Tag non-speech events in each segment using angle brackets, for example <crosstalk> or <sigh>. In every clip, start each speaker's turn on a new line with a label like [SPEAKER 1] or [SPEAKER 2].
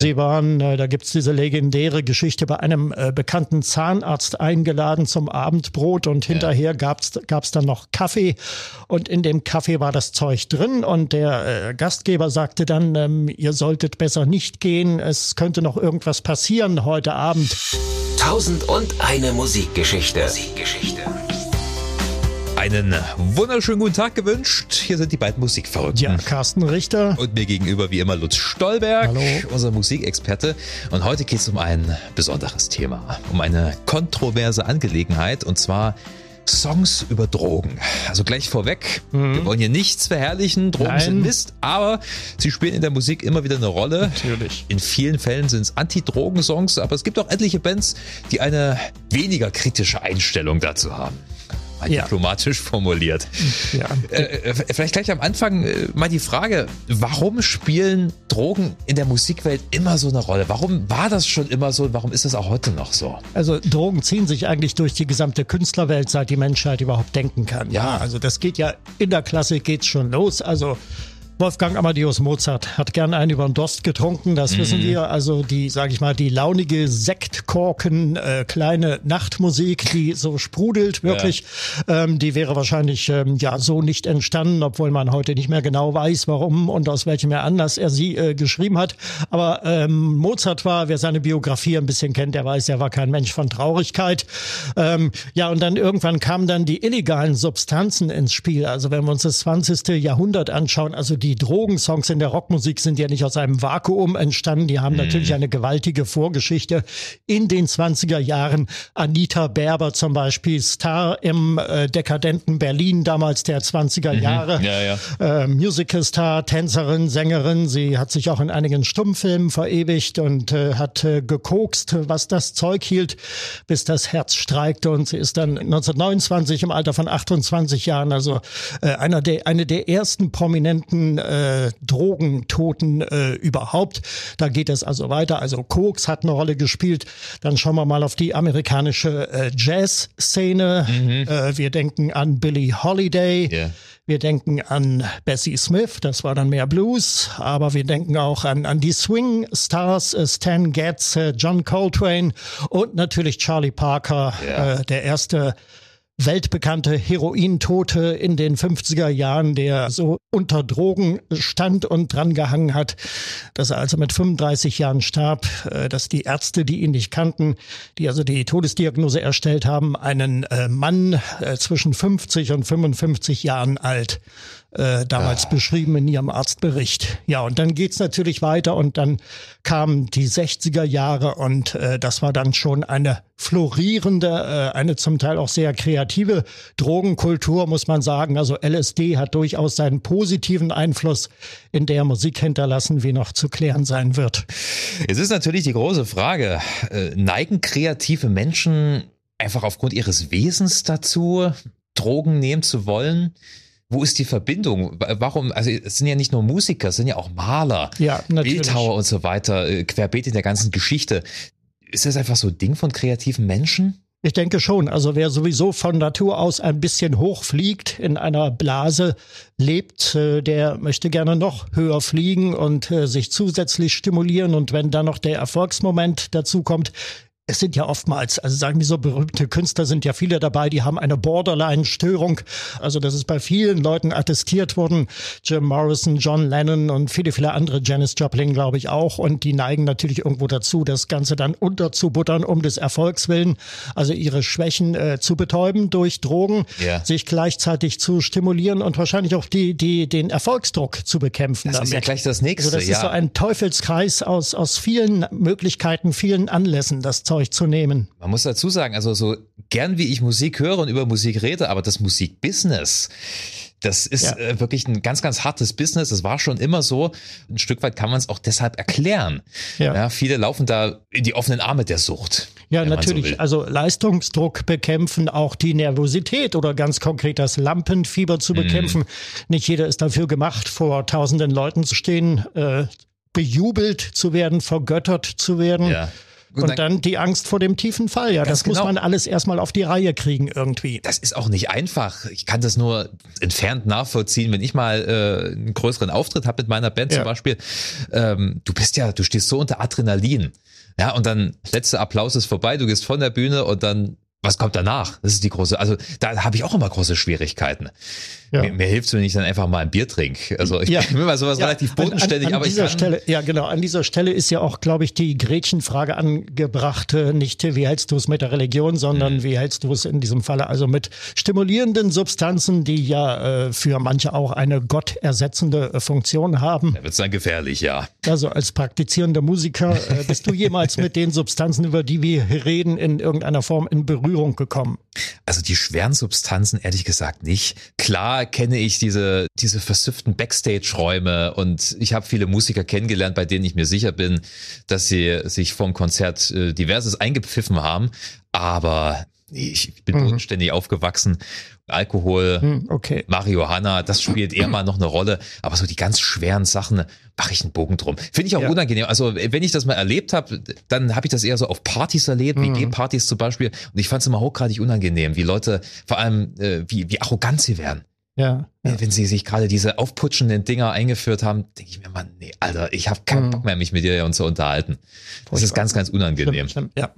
[SPEAKER 1] Sie waren, äh, da gibt's diese legendäre Geschichte, bei einem äh, bekannten Zahnarzt eingeladen zum Abendbrot und hinterher gab's gab's dann noch Kaffee und in dem Kaffee war das Zeug drin und der äh, Gastgeber sagte dann, ähm, ihr solltet besser nicht gehen, es könnte noch irgendwas passieren heute Abend.
[SPEAKER 2] Tausend und eine Musikgeschichte. Musikgeschichte.
[SPEAKER 3] Einen wunderschönen guten Tag gewünscht. Hier sind die beiden Musikverrückten.
[SPEAKER 1] Ja, Carsten Richter.
[SPEAKER 3] Und mir gegenüber wie immer Lutz Stolberg,
[SPEAKER 1] Hallo.
[SPEAKER 3] unser Musikexperte. Und heute geht es um ein besonderes Thema, um eine kontroverse Angelegenheit und zwar Songs über Drogen. Also gleich vorweg, wir wollen hier nichts verherrlichen, Drogen
[SPEAKER 1] Mhm. Nein.
[SPEAKER 3] sind Mist, aber sie spielen in der Musik immer wieder eine Rolle.
[SPEAKER 1] Natürlich.
[SPEAKER 3] In vielen Fällen sind es Anti-Drogen-Songs, aber es gibt auch etliche Bands, die eine weniger kritische Einstellung dazu haben. Mal
[SPEAKER 1] Ja.
[SPEAKER 3] diplomatisch formuliert.
[SPEAKER 1] Ja.
[SPEAKER 3] Äh, äh, vielleicht gleich am Anfang äh, mal die Frage, warum spielen Drogen in der Musikwelt immer so eine Rolle? Warum war das schon immer so und warum ist das auch heute noch so?
[SPEAKER 1] Also Drogen ziehen sich eigentlich durch die gesamte Künstlerwelt, seit die Menschheit überhaupt denken kann.
[SPEAKER 3] Ja.
[SPEAKER 1] also das geht ja in der Klassik geht's schon los. Also Wolfgang Amadeus Mozart hat gern einen über den Durst getrunken, das wissen wir. Also die, sage ich mal, die launige Sektkorken, äh, kleine Nachtmusik, die so sprudelt wirklich, ähm, die wäre wahrscheinlich ähm, ja so nicht entstanden, obwohl man heute nicht mehr genau weiß, warum und aus welchem Anlass er sie äh, geschrieben hat. Aber ähm, Mozart war, wer seine Biografie ein bisschen kennt, der weiß, er war kein Mensch von Traurigkeit. Ähm, ja, und dann irgendwann kamen dann die illegalen Substanzen ins Spiel. Also wenn wir uns das 20. Jahrhundert anschauen, also die Drogensongs in der Rockmusik sind ja nicht aus einem Vakuum entstanden. Die haben natürlich eine gewaltige Vorgeschichte. In den 20er Jahren Anita Berber zum Beispiel, Star im äh, dekadenten Berlin damals der 20er Jahre
[SPEAKER 3] Ja, ja.
[SPEAKER 1] äh, Musicalstar, Tänzerin, Sängerin. Sie hat sich auch in einigen Stummfilmen verewigt und äh, hat äh, gekokst, was das Zeug hielt, bis das Herz streikte. Und sie ist dann 1929 im Alter von 28 Jahren, also äh, einer der, eine der ersten prominenten äh, Drogentoten äh, überhaupt. Da geht es also weiter. Also Koks hat eine Rolle gespielt. Dann schauen wir mal auf die amerikanische äh, Jazz-Szene. Äh, wir denken an Billie Holiday.
[SPEAKER 3] Ja.
[SPEAKER 1] Wir denken an Bessie Smith, das war dann mehr Blues, aber wir denken auch an, an die Swing Stars, äh, Stan Getz, äh, John Coltrane und natürlich Charlie Parker,
[SPEAKER 3] Ja.
[SPEAKER 1] äh, der erste weltbekannte Herointote in den 50er Jahren, der so unter Drogen stand und dran gehangen hat, dass er also mit 35 Jahren starb, äh, dass die Ärzte, die ihn nicht kannten, die also die Todesdiagnose erstellt haben, einen äh, Mann äh, zwischen 50 und 55 Jahren alt äh, damals beschrieben in ihrem Arztbericht. Ja, und dann geht's natürlich weiter und dann kamen die 60er Jahre und äh, das war dann schon eine florierende, äh, eine zum Teil auch sehr kreative Drogenkultur, muss man sagen. Also LSD hat durchaus seinen positiven Einfluss in der Musik hinterlassen, wie noch zu klären sein wird.
[SPEAKER 3] Es ist natürlich die große Frage, äh, neigen kreative Menschen einfach aufgrund ihres Wesens dazu, Drogen nehmen zu wollen? Wo ist die Verbindung? Warum? Also es sind ja nicht nur Musiker, es sind ja auch Maler,
[SPEAKER 1] Ja, natürlich.
[SPEAKER 3] Bildhauer und so weiter, äh, querbeet in der ganzen Geschichte. Ist das einfach so ein Ding von kreativen Menschen?
[SPEAKER 1] Ich denke schon. Also wer sowieso von Natur aus ein bisschen hoch fliegt, in einer Blase lebt, äh, der möchte gerne noch höher fliegen und äh, sich zusätzlich stimulieren. Und wenn dann noch der Erfolgsmoment dazu kommt, es sind ja oftmals, also sagen wir so, berühmte Künstler sind ja viele dabei, die haben eine Borderline-Störung. Also das ist bei vielen Leuten attestiert worden. Jim Morrison, John Lennon und viele, viele andere, Janis Joplin glaube ich auch. Und die neigen natürlich irgendwo dazu, das Ganze dann unterzubuttern um des Erfolgs willen. Also ihre Schwächen äh, zu betäuben durch Drogen,
[SPEAKER 3] Ja.
[SPEAKER 1] sich gleichzeitig zu stimulieren und wahrscheinlich auch die, die, den Erfolgsdruck zu bekämpfen.
[SPEAKER 3] Das
[SPEAKER 1] damit.
[SPEAKER 3] ist ja gleich das nächste.
[SPEAKER 1] Also das
[SPEAKER 3] ja.
[SPEAKER 1] ist so ein Teufelskreis aus, aus vielen Möglichkeiten, vielen Anlässen, das Zeug zu nehmen.
[SPEAKER 3] Man muss dazu sagen, also so gern wie ich Musik höre und über Musik rede, aber das Musikbusiness, das ist
[SPEAKER 1] Ja.
[SPEAKER 3] äh, wirklich ein ganz, ganz hartes Business. Das war schon immer so. Ein Stück weit kann man es auch deshalb erklären.
[SPEAKER 1] Ja.
[SPEAKER 3] viele laufen da in die offenen Arme der Sucht.
[SPEAKER 1] Ja,
[SPEAKER 3] so
[SPEAKER 1] natürlich.
[SPEAKER 3] will.
[SPEAKER 1] also Leistungsdruck bekämpfen, auch die Nervosität oder ganz konkret das Lampenfieber
[SPEAKER 3] Mhm.
[SPEAKER 1] zu bekämpfen. Nicht jeder ist dafür gemacht, vor tausenden Leuten zu stehen, äh, bejubelt zu werden, vergöttert zu werden.
[SPEAKER 3] Ja.
[SPEAKER 1] Und, und dann, dann, die Angst vor dem tiefen Fall. Ja, das genau. muss man alles erstmal auf die Reihe kriegen irgendwie.
[SPEAKER 3] Das ist auch nicht einfach. Ich kann das nur entfernt nachvollziehen, wenn ich mal äh, einen größeren Auftritt habe mit meiner Band ja. zum Beispiel. Ähm, du bist ja, du stehst so unter Adrenalin. Ja, und dann letzter Applaus ist vorbei, du gehst von der Bühne und dann was kommt danach? Das ist die große, also da habe ich auch immer große Schwierigkeiten. Ja. Mir, mir hilft es, wenn ich dann einfach mal ein Bier trinke. Also ich
[SPEAKER 1] ja. <laughs>
[SPEAKER 3] bin immer sowas
[SPEAKER 1] ja.
[SPEAKER 3] relativ bodenständig,
[SPEAKER 1] an, an
[SPEAKER 3] aber
[SPEAKER 1] dieser
[SPEAKER 3] ich kann,
[SPEAKER 1] Stelle, ja genau, an dieser Stelle ist ja auch, glaube ich, die Gretchenfrage angebracht, nicht wie hältst du es mit der Religion, sondern mhm. wie hältst du es in diesem Falle also mit stimulierenden Substanzen, die ja äh, für manche auch eine gottersetzende äh, Funktion haben.
[SPEAKER 3] Da wird es dann gefährlich, ja.
[SPEAKER 1] Also als praktizierender Musiker, äh, bist du jemals mit den Substanzen, über die wir reden, in irgendeiner Form in Berührung gekommen?
[SPEAKER 3] Also die schweren Substanzen, ehrlich gesagt nicht. Klar kenne ich diese diese, versüfften Backstage-Räume und ich habe viele Musiker kennengelernt, bei denen ich mir sicher bin, dass sie sich vom Konzert äh, diverses eingepfiffen haben. Aber ich bin mhm. bodenständig aufgewachsen. Alkohol, mhm, okay. Marihuana, das spielt eher mal noch eine Rolle. Aber so die ganz schweren Sachen mache ich einen Bogen drum. Finde ich auch ja. unangenehm. Also wenn ich das mal erlebt habe, dann habe ich das eher so auf Partys erlebt, mhm. WG-Partys zum Beispiel. Und ich fand es immer hochgradig unangenehm, wie Leute, vor allem äh, wie, wie arrogant sie werden.
[SPEAKER 1] Ja,
[SPEAKER 3] ja. Wenn sie sich gerade diese aufputschenden Dinger eingeführt haben, denke ich mir mal, nee, Alter, ich habe keinen mhm. Bock mehr, mich mit dir zu unterhalten. Das ist ganz, ganz unangenehm.
[SPEAKER 1] Stimmt, stimmt, ja.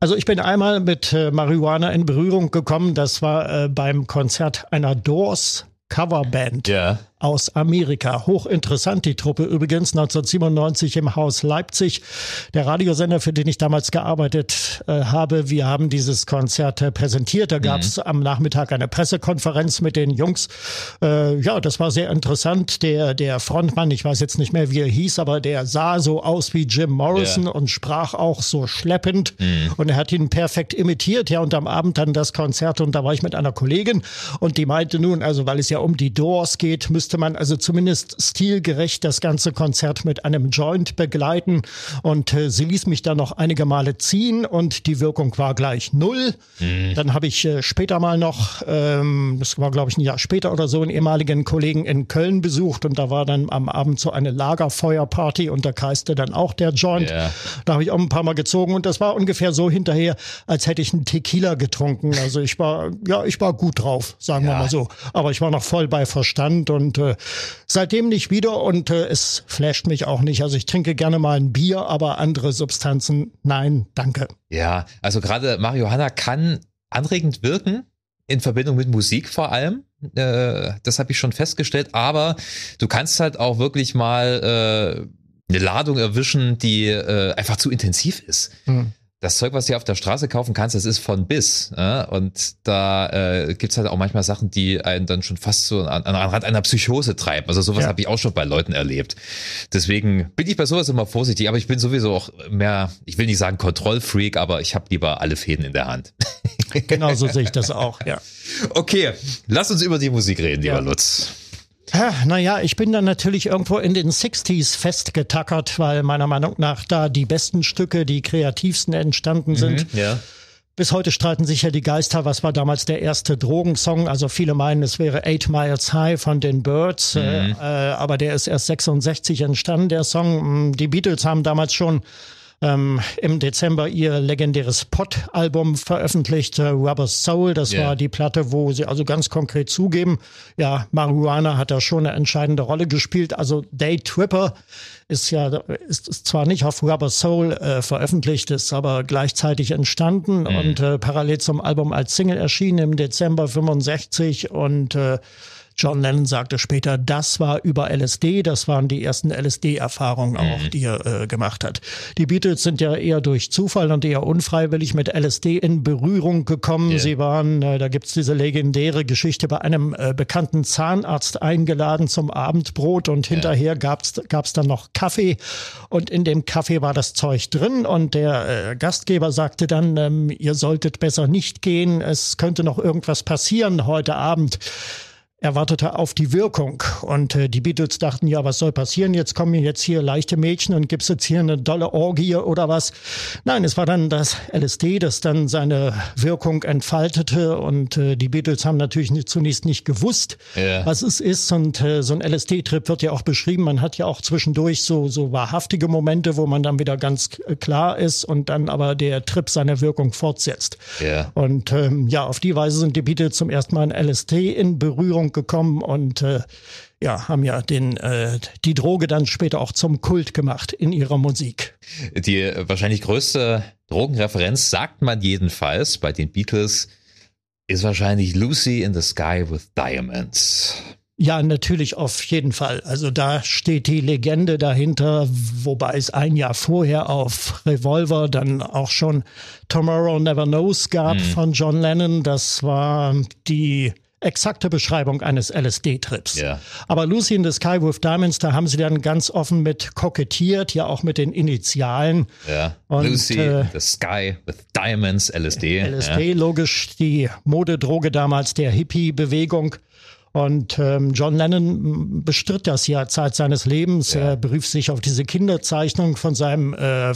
[SPEAKER 1] Also ich bin einmal mit äh, Marihuana in Berührung gekommen. Das war äh, beim Konzert einer Doors Coverband.
[SPEAKER 3] Ja
[SPEAKER 1] aus Amerika. Hochinteressant, die Truppe übrigens 1997 im Haus Leipzig. Der Radiosender, für den ich damals gearbeitet äh, habe, wir haben dieses Konzert äh, präsentiert. Da gab es mhm. am Nachmittag eine Pressekonferenz mit den Jungs. Äh, ja, das war sehr interessant. Der, der Frontmann, ich weiß jetzt nicht mehr, wie er hieß, aber der sah so aus wie Jim Morrison ja. und sprach auch so schleppend. Mhm. Und er hat ihn perfekt imitiert. Ja, und am Abend dann das Konzert und da war ich mit einer Kollegin und die meinte nun, also weil es ja um die Doors geht, müsste musste man also zumindest stilgerecht das ganze Konzert mit einem Joint begleiten. Und äh, sie ließ mich dann noch einige Male ziehen und die Wirkung war gleich null. Mhm. Dann habe ich äh, später mal noch, ähm, das war glaube ich ein Jahr später oder so, einen ehemaligen Kollegen in Köln besucht und da war dann am Abend so eine Lagerfeuerparty und da kreiste dann auch der Joint. Yeah. Da habe ich auch ein paar Mal gezogen und das war ungefähr so hinterher, als hätte ich einen Tequila getrunken. Also ich war, ja, ich war gut drauf, sagen ja. wir mal so. Aber ich war noch voll bei Verstand und äh, seitdem nicht wieder und äh, es flasht mich auch nicht. Also ich trinke gerne mal ein Bier, aber andere Substanzen, nein, danke.
[SPEAKER 3] Ja, also gerade Marihuana kann anregend wirken, in Verbindung mit Musik vor allem. Äh, das habe ich schon festgestellt, aber du kannst halt auch wirklich mal äh, eine Ladung erwischen, die äh, einfach zu intensiv ist. Hm das Zeug, was du auf der Straße kaufen kannst, das ist von bis. Äh? Und da äh, gibt's halt auch manchmal Sachen, die einen dann schon fast so an, an Rand einer Psychose treiben. Also sowas ja. habe ich auch schon bei Leuten erlebt. Deswegen bin ich bei sowas immer vorsichtig, aber ich bin sowieso auch mehr, ich will nicht sagen Kontrollfreak, aber ich habe lieber alle Fäden in der Hand.
[SPEAKER 1] Genau so sehe ich das auch, ja. <laughs>
[SPEAKER 3] Okay, lass uns über die Musik reden, lieber ja. Lutz.
[SPEAKER 1] Naja, ich bin dann natürlich irgendwo in den 60s festgetackert, weil meiner Meinung nach da die besten Stücke, die kreativsten entstanden sind.
[SPEAKER 3] Mhm, ja.
[SPEAKER 1] Bis heute streiten sich ja die Geister, was war damals der erste Drogensong. Also viele meinen, es wäre Eight Miles High von den Birds, mhm. äh, aber der ist erst 66 entstanden, der Song. Die Beatles haben damals schon ähm, im Dezember ihr legendäres Pot-Album veröffentlicht, äh, Rubber Soul. Das yeah. war die Platte, wo sie also ganz konkret zugeben, ja, Marihuana hat da schon eine entscheidende Rolle gespielt. Also Day Tripper ist ja ist zwar nicht auf Rubber Soul äh, veröffentlicht, ist aber gleichzeitig entstanden mhm. und äh, parallel zum Album als Single erschienen im Dezember 65 und äh, John Lennon sagte später, das war über LSD, das waren die ersten LSD-Erfahrungen auch, mhm. die er äh, gemacht hat. Die Beatles sind ja eher durch Zufall und eher unfreiwillig mit LSD in Berührung gekommen. Yeah. Sie waren, äh, da gibt's diese legendäre Geschichte, bei einem äh, bekannten Zahnarzt eingeladen zum Abendbrot und hinterher yeah. gab's gab's dann noch Kaffee und in dem Kaffee war das Zeug drin und der äh, Gastgeber sagte dann, ähm, ihr solltet besser nicht gehen, es könnte noch irgendwas passieren heute Abend. Er wartete auf die Wirkung. Und äh, die Beatles dachten, ja, was soll passieren? Jetzt kommen jetzt hier leichte Mädchen und gibt's jetzt hier eine dolle Orgie oder was? Nein, es war dann das LSD, das dann seine Wirkung entfaltete. Und äh, die Beatles haben natürlich nicht, zunächst nicht gewusst, ja. was es ist. Und äh, so ein LSD-Trip wird ja auch beschrieben. Man hat ja auch zwischendurch so, so wahrhaftige Momente, wo man dann wieder ganz klar ist und dann aber der Trip seine Wirkung fortsetzt. Ja. Und ähm, ja, auf die Weise sind die Beatles zum ersten Mal in LSD in Berührung gekommen und äh, ja, haben ja den, äh, die Droge dann später auch zum Kult gemacht in ihrer Musik.
[SPEAKER 3] Die äh, wahrscheinlich größte Drogenreferenz, sagt man jedenfalls bei den Beatles, ist wahrscheinlich Lucy in the Sky with Diamonds.
[SPEAKER 1] Ja, natürlich auf jeden Fall. Also da steht die Legende dahinter, wobei es ein Jahr vorher auf Revolver dann auch schon Tomorrow Never Knows gab mhm. von John Lennon. Das war die exakte Beschreibung eines LSD-Trips. Ja. Aber Lucy in the Sky with Diamonds, da haben sie dann ganz offen mit kokettiert, ja auch mit den Initialen.
[SPEAKER 3] Ja. Und, Lucy äh, in the Sky with Diamonds, LSD.
[SPEAKER 1] LSD, ja. logisch die Modedroge damals der Hippie-Bewegung. Und ähm, John Lennon bestritt das ja Zeit seines Lebens. Ja. Er berief sich auf diese Kinderzeichnung von seinem äh,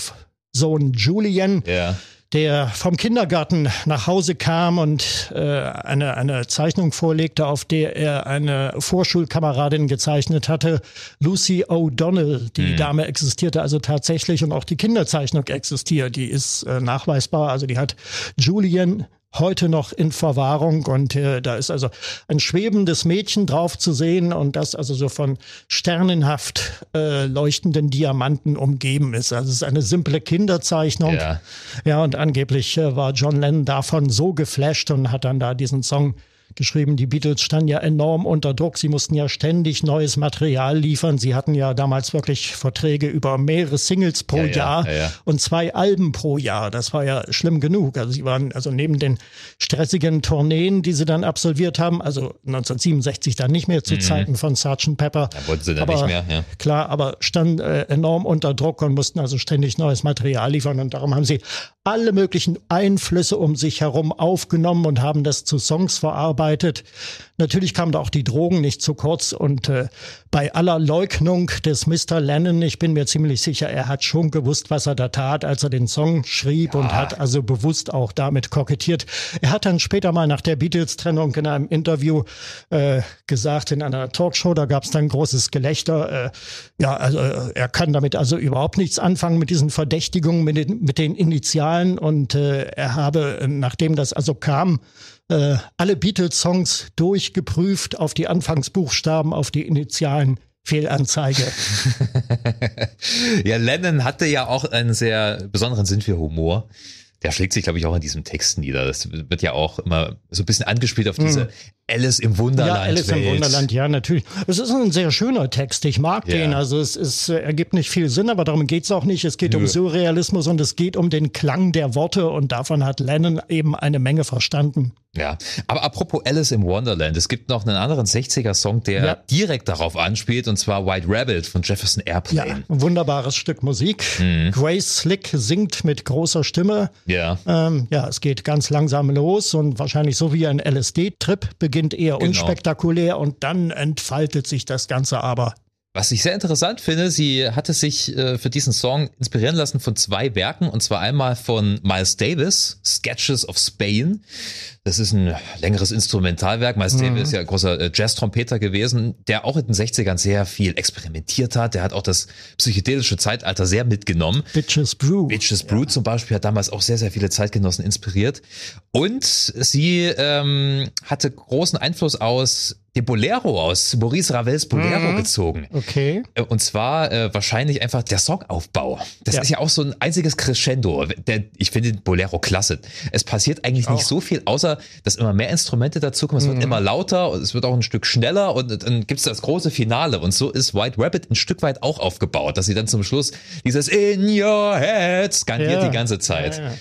[SPEAKER 1] Sohn Julian. Ja der vom Kindergarten nach Hause kam und äh, eine, eine Zeichnung vorlegte, auf der er eine Vorschulkameradin gezeichnet hatte, Lucy O'Donnell. Die mhm. Dame existierte also tatsächlich und auch die Kinderzeichnung existiert. Die ist äh, nachweisbar. Also die hat Julian heute noch in Verwahrung und äh, da ist also ein schwebendes Mädchen drauf zu sehen und das also so von sternenhaft äh, leuchtenden Diamanten umgeben ist. Also es ist eine simple Kinderzeichnung. Ja, ja und angeblich äh, war John Lennon davon so geflasht und hat dann da diesen Song geschrieben, die Beatles standen ja enorm unter Druck. Sie mussten ja ständig neues Material liefern. Sie hatten ja damals wirklich Verträge über mehrere Singles pro ja, Jahr ja, ja, und zwei Alben pro Jahr. Das war ja schlimm genug. Also sie waren also neben den stressigen Tourneen, die sie dann absolviert haben, also 1967 dann nicht mehr zu mhm. Zeiten von Sgt. Pepper.
[SPEAKER 3] Da wollten sie dann aber, nicht mehr, ja.
[SPEAKER 1] Klar, aber standen äh, enorm unter Druck und mussten also ständig neues Material liefern und darum haben sie alle möglichen Einflüsse um sich herum aufgenommen und haben das zu Songs verarbeitet. Natürlich kamen da auch die Drogen nicht zu kurz und äh, bei aller Leugnung des Mr. Lennon, ich bin mir ziemlich sicher, er hat schon gewusst, was er da tat, als er den Song schrieb ja. und hat also bewusst auch damit kokettiert. Er hat dann später mal nach der Beatles-Trennung in einem Interview äh, gesagt, in einer Talkshow, da gab es dann großes Gelächter. Äh, ja, also äh, er kann damit also überhaupt nichts anfangen mit diesen Verdächtigungen, mit den, mit den Initialen und äh, er habe, nachdem das also kam, äh, alle Beatles-Songs durchgeprüft auf die Anfangsbuchstaben, auf die Initialen. Fehlanzeige. <laughs>
[SPEAKER 3] ja, Lennon hatte ja auch einen sehr besonderen Sinn für Humor der schlägt sich, glaube ich, auch in diesem Text nieder. Das wird ja auch immer so ein bisschen angespielt auf diese mhm. Alice im Wunderland. Ja,
[SPEAKER 1] Alice Welt. im Wunderland, ja, natürlich. Es ist ein sehr schöner Text. Ich mag ja. den. Also es, es ergibt nicht viel Sinn, aber darum geht's auch nicht. Es geht Nö. um Surrealismus und es geht um den Klang der Worte und davon hat Lennon eben eine Menge verstanden.
[SPEAKER 3] Ja, aber apropos Alice im Wonderland, es gibt noch einen anderen 60er-Song, der ja. direkt darauf anspielt, und zwar White Rabbit von Jefferson Airplane. Ja,
[SPEAKER 1] ein wunderbares Stück Musik. Mhm. Grace Slick singt mit großer Stimme. Ja. Ähm, ja, es geht ganz langsam los und wahrscheinlich so wie ein LSD-Trip beginnt eher genau. unspektakulär und dann entfaltet sich das Ganze aber
[SPEAKER 3] was ich sehr interessant finde, sie hatte sich äh, für diesen Song inspirieren lassen von zwei Werken und zwar einmal von Miles Davis, Sketches of Spain. Das ist ein längeres Instrumentalwerk. Miles mhm. Davis ist ja ein großer äh, Jazz-Trompeter gewesen, der auch in den 60ern sehr viel experimentiert hat. Der hat auch das psychedelische Zeitalter sehr mitgenommen.
[SPEAKER 1] Bitches Brew.
[SPEAKER 3] Bitches Brew ja. zum Beispiel hat damals auch sehr, sehr viele Zeitgenossen inspiriert. Und sie ähm, hatte großen Einfluss aus den Bolero aus Maurice Ravels Bolero mhm. gezogen.
[SPEAKER 1] Okay.
[SPEAKER 3] Äh, und zwar äh, wahrscheinlich einfach der Songaufbau. Das ja. ist ja auch so ein einziges Crescendo. Der, ich finde Bolero klasse. Es passiert eigentlich auch. nicht so viel, außer dass immer mehr Instrumente dazukommen. Es mhm. wird immer lauter und es wird auch ein Stück schneller und dann gibt es das große Finale. Und so ist White Rabbit ein Stück weit auch aufgebaut, dass sie dann zum Schluss dieses In Your Head skandiert ja. die ganze Zeit. Ja,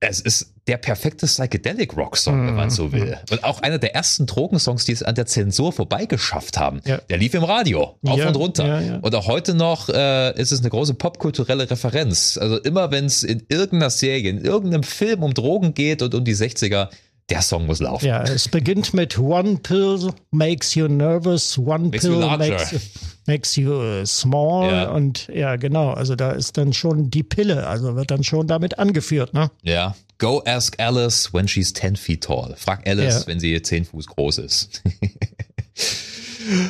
[SPEAKER 3] es ist der perfekte Psychedelic Rock Song, wenn man so will. Mhm. Und auch einer der ersten Drogensongs, die es an der Zensur vorbeigeschafft haben. Ja. Der lief im Radio, auf ja, und runter. Ja. Und auch heute noch äh, ist es eine große popkulturelle Referenz. Also immer wenn es in irgendeiner Serie, in irgendeinem Film um Drogen geht und um die 60er, der Song muss laufen.
[SPEAKER 1] Ja, es beginnt mit One Pill makes you nervous, One
[SPEAKER 3] Makes you
[SPEAKER 1] Pill
[SPEAKER 3] larger.
[SPEAKER 1] makes you, makes you uh, small.
[SPEAKER 3] Ja.
[SPEAKER 1] Und ja, genau, also da ist dann schon die Pille, also wird dann schon damit angeführt, ne?
[SPEAKER 3] Ja. Go ask Alice when she's 10 feet tall. Frag Alice,
[SPEAKER 1] Ja.
[SPEAKER 3] wenn sie 10 Fuß groß ist. <laughs>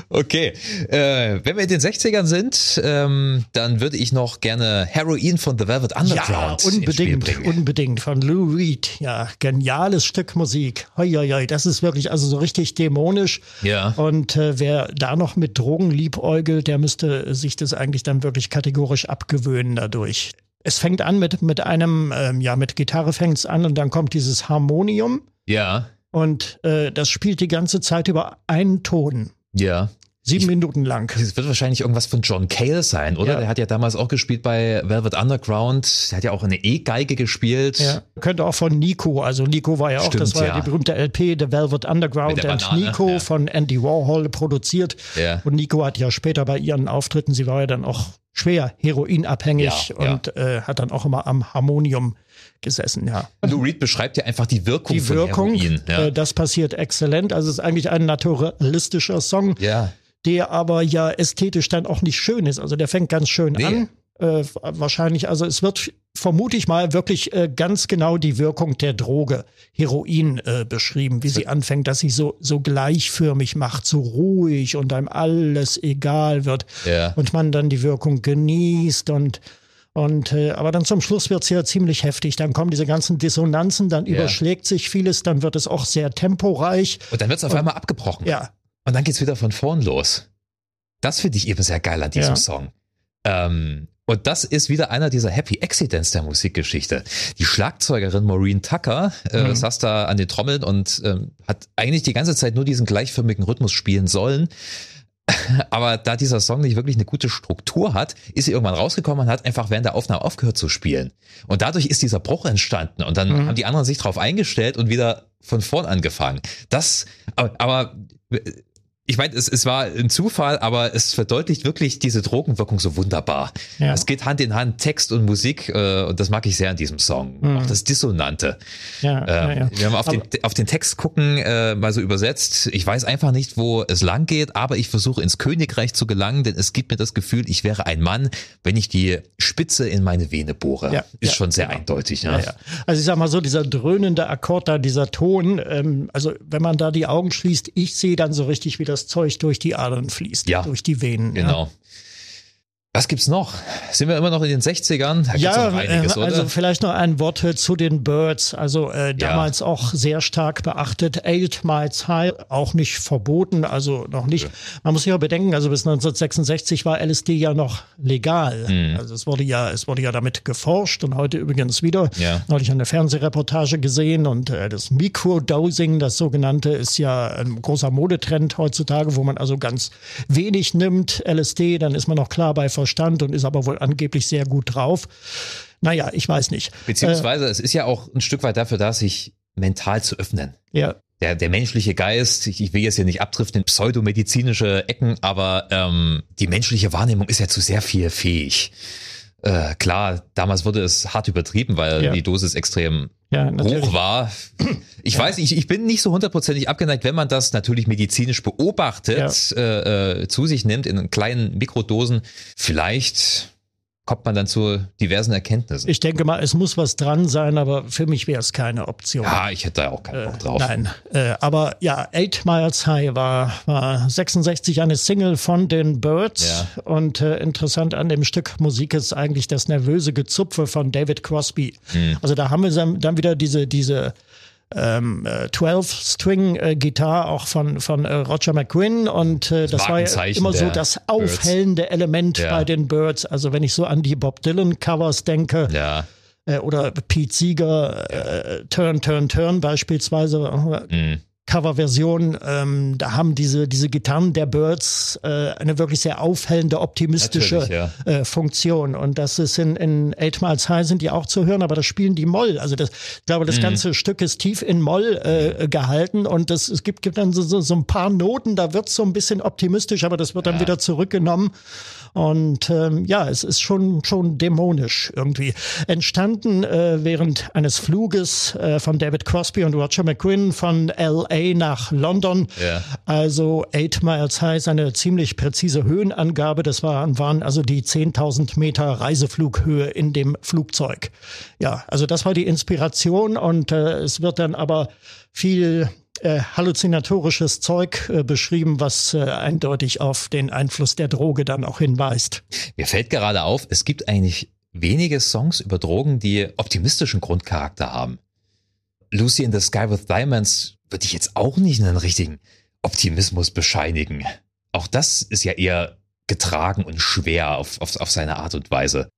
[SPEAKER 3] okay. Äh, wenn wir in den 60ern sind, ähm, dann würde ich noch gerne Heroin von The Velvet
[SPEAKER 1] Ja,
[SPEAKER 3] Underground ins Spiel
[SPEAKER 1] unbedingt, unbedingt. Von Lou Reed. Ja, geniales Stück Musik. Hoi, hoi, hoi. Das ist wirklich also so richtig dämonisch.
[SPEAKER 3] Ja.
[SPEAKER 1] Und äh, wer da noch mit Drogen liebäugelt, der müsste sich das eigentlich dann wirklich kategorisch abgewöhnen dadurch. Es fängt an mit, mit einem, ähm, ja, mit Gitarre fängt es an und dann kommt dieses Harmonium
[SPEAKER 3] Ja.
[SPEAKER 1] und äh, das spielt die ganze Zeit über einen Ton.
[SPEAKER 3] Ja.
[SPEAKER 1] Sieben Minuten lang.
[SPEAKER 3] Das wird wahrscheinlich irgendwas von John Cale sein, oder?
[SPEAKER 1] Ja.
[SPEAKER 3] Der hat ja damals auch gespielt bei Velvet Underground. Der hat ja auch eine E-Geige gespielt.
[SPEAKER 1] Ja, könnte auch von Nico. Also Nico war ja auch,
[SPEAKER 3] Stimmt,
[SPEAKER 1] das war ja. die berühmte LP, The Velvet Underground and
[SPEAKER 3] Banane,
[SPEAKER 1] Nico
[SPEAKER 3] ja.
[SPEAKER 1] von Andy Warhol produziert.
[SPEAKER 3] Ja.
[SPEAKER 1] Und Nico hat ja später bei ihren Auftritten, sie war ja dann auch schwer heroinabhängig und Äh, hat dann auch immer am Harmonium gesessen, ja.
[SPEAKER 3] Lou Reed beschreibt ja einfach die Wirkung
[SPEAKER 1] Die
[SPEAKER 3] von
[SPEAKER 1] Wirkung,
[SPEAKER 3] Heroin. Ja.
[SPEAKER 1] äh, das passiert exzellent. Also es ist eigentlich ein naturalistischer Song,
[SPEAKER 3] ja.
[SPEAKER 1] der aber ja ästhetisch dann auch nicht schön ist. Also der fängt ganz schön
[SPEAKER 3] Nee.
[SPEAKER 1] an. Äh, wahrscheinlich, also es wird, vermute ich mal, wirklich äh, ganz genau die Wirkung der Droge, Heroin, äh, beschrieben, wie sie anfängt, dass sie so, so gleichförmig macht, so ruhig und einem alles egal wird
[SPEAKER 3] Ja.
[SPEAKER 1] und man dann die Wirkung genießt und und äh, aber dann zum Schluss wird's ja ziemlich heftig. Dann kommen diese ganzen Dissonanzen, dann
[SPEAKER 3] Ja.
[SPEAKER 1] überschlägt sich vieles, dann wird es auch sehr temporeich.
[SPEAKER 3] Und dann wird es auf einmal abgebrochen.
[SPEAKER 1] Ja,
[SPEAKER 3] Und dann geht's wieder von vorn los. Das finde ich eben sehr geil an diesem
[SPEAKER 1] Ja.
[SPEAKER 3] Song. Ähm, und das ist wieder einer dieser Happy Accidents der Musikgeschichte. Die Schlagzeugerin Maureen Tucker äh,
[SPEAKER 1] Mhm.
[SPEAKER 3] saß da an den Trommeln und ähm, hat eigentlich die ganze Zeit nur diesen gleichförmigen Rhythmus spielen sollen. <laughs> Aber da dieser Song nicht wirklich eine gute Struktur hat, ist sie irgendwann rausgekommen und hat einfach während der Aufnahme aufgehört zu spielen. Und dadurch ist dieser Bruch entstanden und dann
[SPEAKER 1] Mhm.
[SPEAKER 3] haben die anderen sich darauf eingestellt und wieder von vorn angefangen. Das, aber, aber ich meine, es, es war ein Zufall, aber es verdeutlicht wirklich diese Drogenwirkung so wunderbar.
[SPEAKER 1] Ja.
[SPEAKER 3] Es geht Hand in Hand, Text und Musik, äh, und das mag ich sehr an diesem Song.
[SPEAKER 1] Mhm.
[SPEAKER 3] Auch das Dissonante.
[SPEAKER 1] ja,
[SPEAKER 3] Ähm,
[SPEAKER 1] ja, ja.
[SPEAKER 3] Wenn wir auf den, auf den Text gucken, äh, mal so übersetzt, ich weiß einfach nicht, wo es lang geht, aber ich versuche ins Königreich zu gelangen, denn es gibt mir das Gefühl, ich wäre ein Mann, wenn ich die Spitze in meine Vene bohre.
[SPEAKER 1] Ja,
[SPEAKER 3] Ist schon sehr
[SPEAKER 1] genau.
[SPEAKER 3] eindeutig. Ne?
[SPEAKER 1] ja. Also ich sag mal so, dieser dröhnende Akkord da, dieser Ton, ähm, also wenn man da die Augen schließt, ich sehe dann so richtig, wie das Zeug durch die Adern fließt,
[SPEAKER 3] Ja,
[SPEAKER 1] durch die Venen.
[SPEAKER 3] Genau. Was gibt's noch? Sind wir immer noch in den 60ern? Da
[SPEAKER 1] Ja,
[SPEAKER 3] einiges,
[SPEAKER 1] äh, also vielleicht noch ein Wort äh, zu den Birds. Also äh, damals auch sehr stark beachtet. Eight Miles High, auch nicht verboten, also noch nicht. Man muss ja bedenken, also bis 1966 war LSD ja noch legal.
[SPEAKER 3] Mhm.
[SPEAKER 1] Also es wurde ja, es wurde ja damit geforscht und heute übrigens wieder.
[SPEAKER 3] Ja.
[SPEAKER 1] Neulich eine Fernsehreportage gesehen und äh, das Microdosing, das sogenannte, ist ja ein großer Modetrend heutzutage, wo man also ganz wenig nimmt, LSD, dann ist man noch klar bei Verstand und ist aber wohl angeblich sehr gut drauf. Naja, ich weiß nicht.
[SPEAKER 3] Beziehungsweise es ist ja auch ein Stück weit dafür da, sich mental zu öffnen.
[SPEAKER 1] Äh, ja,
[SPEAKER 3] Der, der menschliche Geist, ich, ich will jetzt hier nicht abdriften in pseudomedizinische Ecken, aber ähm, die menschliche Wahrnehmung ist ja zu sehr viel fähig. Äh, klar, damals wurde es hart übertrieben, weil
[SPEAKER 1] Ja.
[SPEAKER 3] die Dosis extrem
[SPEAKER 1] ja,
[SPEAKER 3] hoch war. Ich weiß, ich, ich bin nicht so hundertprozentig abgeneigt, wenn man das natürlich medizinisch beobachtet, äh, äh, zu sich nimmt in kleinen Mikrodosen. Vielleicht kommt man dann zu diversen Erkenntnissen.
[SPEAKER 1] Ich denke mal, es muss was dran sein, aber für mich wäre es keine Option.
[SPEAKER 3] ja, ich hätte da auch keinen Bock drauf.
[SPEAKER 1] Nein, äh, aber ja, Eight Miles High war, war 66 eine Single von den Birds
[SPEAKER 3] Ja.
[SPEAKER 1] und äh, interessant an dem Stück Musik ist eigentlich das nervöse Gezupfe von David Crosby.
[SPEAKER 3] Hm.
[SPEAKER 1] Also da haben wir dann dann wieder diese diese ähm, äh, 12-String-Gitarre auch von, von äh, Roger McGuinn und äh, das war ja immer so das
[SPEAKER 3] Birds.
[SPEAKER 1] aufhellende Element
[SPEAKER 3] Ja.
[SPEAKER 1] bei den Birds. Also wenn ich so an die Bob Dylan-Covers denke,
[SPEAKER 3] Ja,
[SPEAKER 1] äh, oder Pete Seeger, äh, Turn, Turn, Turn beispielsweise.
[SPEAKER 3] hm.
[SPEAKER 1] Coverversion, ähm, da haben diese, diese Gitarren der Birds äh, eine wirklich sehr aufhellende, optimistische
[SPEAKER 3] ja.
[SPEAKER 1] äh, Funktion. Und das ist in, in Eight Miles High sind die auch zu hören, aber das spielen die Moll. Also das, ich glaube, das mhm. ganze Stück ist tief in Moll äh, gehalten und das, es gibt, gibt dann so, so, so ein paar Noten, da wird so ein bisschen optimistisch, aber das wird dann ja. wieder zurückgenommen. Und ähm, ja, es ist schon, schon dämonisch irgendwie. Entstanden äh, während eines Fluges äh, von David Crosby und Roger McQuinn von LA nach London. Ja. Also Eight Miles High ist eine ziemlich präzise Höhenangabe. Das waren, waren also die 10.000 Meter Reiseflughöhe in dem Flugzeug. Ja, also das war die Inspiration und äh, es wird dann aber viel äh, halluzinatorisches Zeug äh, beschrieben, was äh, eindeutig auf den Einfluss der Droge dann auch hinweist.
[SPEAKER 3] Mir fällt gerade auf, es gibt eigentlich wenige Songs über Drogen, die optimistischen Grundcharakter haben. Lucy in the Sky with Diamonds würde ich jetzt auch nicht einen richtigen Optimismus bescheinigen. Auch das ist ja eher getragen und schwer auf, auf, auf seine Art und Weise.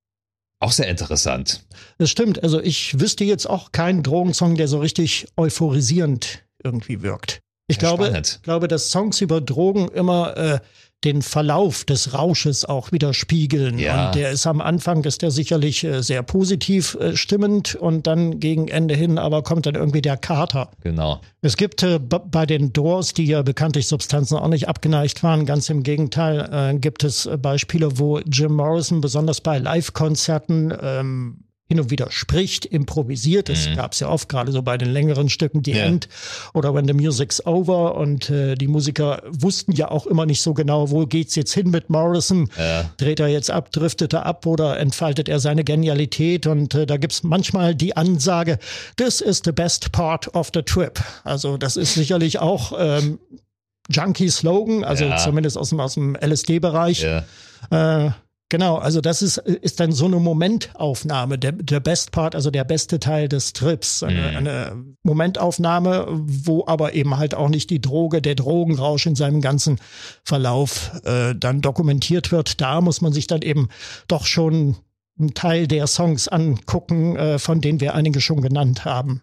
[SPEAKER 3] Auch sehr interessant.
[SPEAKER 1] Das stimmt. Also ich wüsste jetzt auch keinen Drogensong, der so richtig euphorisierend irgendwie wirkt. Ich ja, glaube, glaube, dass Songs über Drogen immer äh, den Verlauf des Rausches auch widerspiegeln. Ja. Und der ist am Anfang, ist der sicherlich äh, sehr positiv äh, stimmend und dann gegen Ende hin aber kommt dann irgendwie der Kater.
[SPEAKER 3] Genau.
[SPEAKER 1] Es gibt äh, bei den Doors, die ja bekanntlich Substanzen auch nicht abgeneigt waren, ganz im Gegenteil, äh, gibt es äh, Beispiele, wo Jim Morrison besonders bei Live-Konzerten ähm, hin und wieder spricht, improvisiert. Das mhm. gab es ja oft, gerade so bei den längeren Stücken, die ja. End oder When the Music's Over. Und äh, die Musiker wussten ja auch immer nicht so genau, wo geht's jetzt hin mit Morrison. Ja. Dreht er jetzt ab, driftet er ab oder entfaltet er seine Genialität? Und äh, da gibt's manchmal die Ansage, this is the best part of the trip. Also das ist sicherlich auch ähm, Junkie-Slogan, also ja. zumindest aus dem, aus dem LSD-Bereich. Ja. Äh, Genau, also das ist, ist dann so eine Momentaufnahme, der, der Best Part, also der beste Teil des Trips. Eine, mhm. eine Momentaufnahme, wo aber eben halt auch nicht die Droge, der Drogenrausch in seinem ganzen Verlauf äh, dann dokumentiert wird. Da muss man sich dann eben doch schon einen Teil der Songs angucken, äh, von denen wir einige schon genannt haben.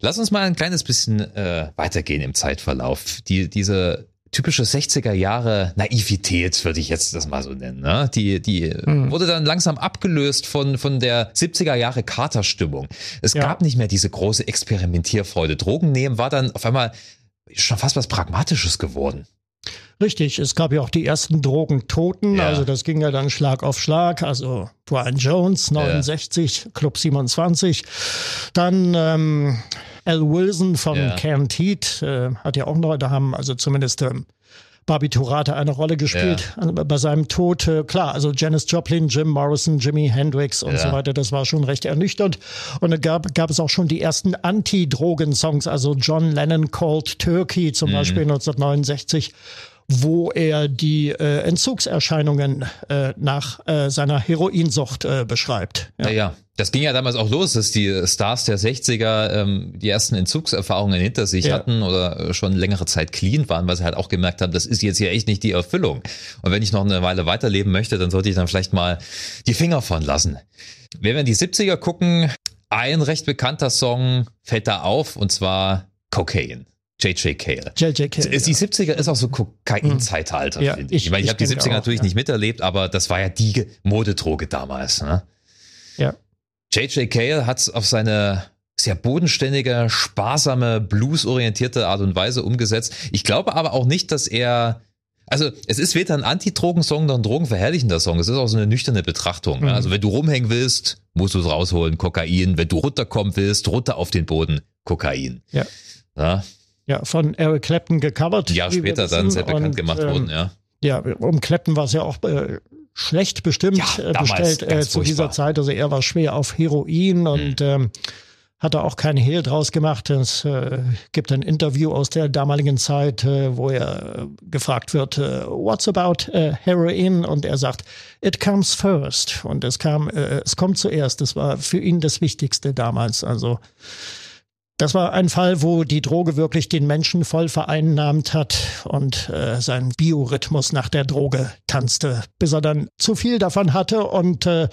[SPEAKER 3] Lass uns mal ein kleines bisschen äh, weitergehen im Zeitverlauf. Die, diese typische 60er Jahre Naivität, würde ich jetzt das mal so nennen. Ne? Die, die mhm. wurde dann langsam abgelöst von, von der 70er Jahre Katerstimmung. Es ja. gab nicht mehr diese große Experimentierfreude. Drogen nehmen war dann auf einmal schon fast was Pragmatisches geworden.
[SPEAKER 1] Richtig, es gab ja auch die ersten Drogentoten, ja. also das ging ja dann Schlag auf Schlag, also Brian Jones 69, ja. Club 27, dann ähm, Al Wilson von ja. Canned Heat, äh, hat ja auch noch, da haben also zumindest ähm, Barbiturate eine Rolle gespielt ja. bei seinem Tod. Äh, klar, also Janis Joplin, Jim Morrison, Jimi Hendrix und ja. so weiter, das war schon recht ernüchternd. Und da gab, gab es auch schon die ersten Anti-Drogen-Songs, also John Lennon Called Turkey zum mhm. Beispiel 1969 wo er die äh, Entzugserscheinungen äh, nach äh, seiner Heroinsucht äh, beschreibt.
[SPEAKER 3] Ja. ja, ja. Das ging ja damals auch los, dass die Stars der 60er ähm, die ersten Entzugserfahrungen hinter sich ja. hatten oder äh, schon längere Zeit clean waren, weil sie halt auch gemerkt haben, das ist jetzt hier echt nicht die Erfüllung. Und wenn ich noch eine Weile weiterleben möchte, dann sollte ich dann vielleicht mal die Finger von lassen. Wenn wir in die 70er gucken, ein recht bekannter Song fällt da auf und zwar Cocaine. J.J. Cale.
[SPEAKER 1] J.J. Cale.
[SPEAKER 3] Die 70er ist auch so Kokain-Zeitalter, ja, finde ich. Ich, meine, ich, ich habe die 70er auch, natürlich ja. nicht miterlebt, aber das war ja die Modedroge damals. Ne?
[SPEAKER 1] Ja.
[SPEAKER 3] J.J. Cale hat auf seine sehr bodenständige, sparsame, bluesorientierte Art und Weise umgesetzt. Ich glaube aber auch nicht, dass er also es ist weder ein Anti-Drogen-Song noch ein drogenverherrlichender Song. Es ist auch so eine nüchterne Betrachtung. Mhm. Also wenn du rumhängen willst, musst du es rausholen, Kokain. Wenn du runterkommen willst, runter auf den Boden, Kokain.
[SPEAKER 1] Ja. ja ja, von Eric Clapton gecovert.
[SPEAKER 3] Ja, später dann sehr bekannt und, gemacht ähm, worden, ja.
[SPEAKER 1] Ja, um Clapton war es ja auch äh, schlecht bestimmt ja, äh, bestellt äh, zu dieser Zeit. Also er war schwer auf Heroin und mhm. ähm, hat er auch keinen Hehl draus gemacht. Es äh, gibt ein Interview aus der damaligen Zeit, äh, wo er äh, gefragt wird, äh, what's about äh, Heroin? Und er sagt, it comes first. Und es kam, äh, es kommt zuerst. Das war für ihn das Wichtigste damals. Also Das war ein Fall, wo die Droge wirklich den Menschen voll vereinnahmt hat und äh, sein Biorhythmus nach der Droge tanzte, bis er dann zu viel davon hatte und äh,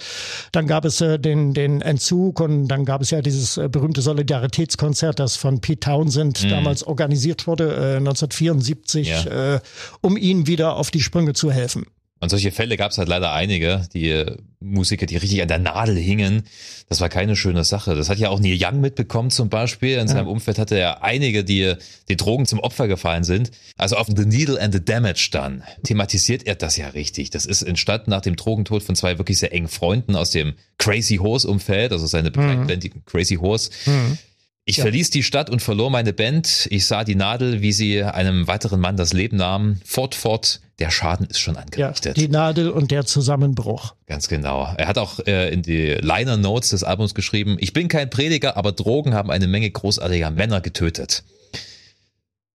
[SPEAKER 1] dann gab es äh, den, den Entzug und dann gab es ja dieses äh, berühmte Solidaritätskonzert, das von Pete Townsend mhm. damals organisiert wurde, äh, 1974, ja. äh, um ihn wieder auf die Sprünge zu helfen.
[SPEAKER 3] Und solche Fälle gab es halt leider einige, die Musiker, die richtig an der Nadel hingen. Das war keine schöne Sache. Das hat ja auch Neil Young mitbekommen zum Beispiel. In seinem Umfeld hatte er einige, die die Drogen zum Opfer gefallen sind. Also auf The Needle and the Damage dann thematisiert er das ja richtig. Das ist entstanden nach dem Drogentod von zwei wirklich sehr engen Freunden aus dem Crazy Horse Umfeld, also seine Begleitband mhm. Crazy Horse. Mhm. Ich ja. verließ die Stadt und verlor meine Band. Ich sah die Nadel, wie sie einem weiteren Mann das Leben nahm. Fort, fort, der Schaden ist schon angerichtet.
[SPEAKER 1] Ja, die Nadel und der Zusammenbruch.
[SPEAKER 3] Ganz genau. Er hat auch äh, in die Liner Notes des Albums geschrieben, ich bin kein Prediger, aber Drogen haben eine Menge großartiger Männer getötet.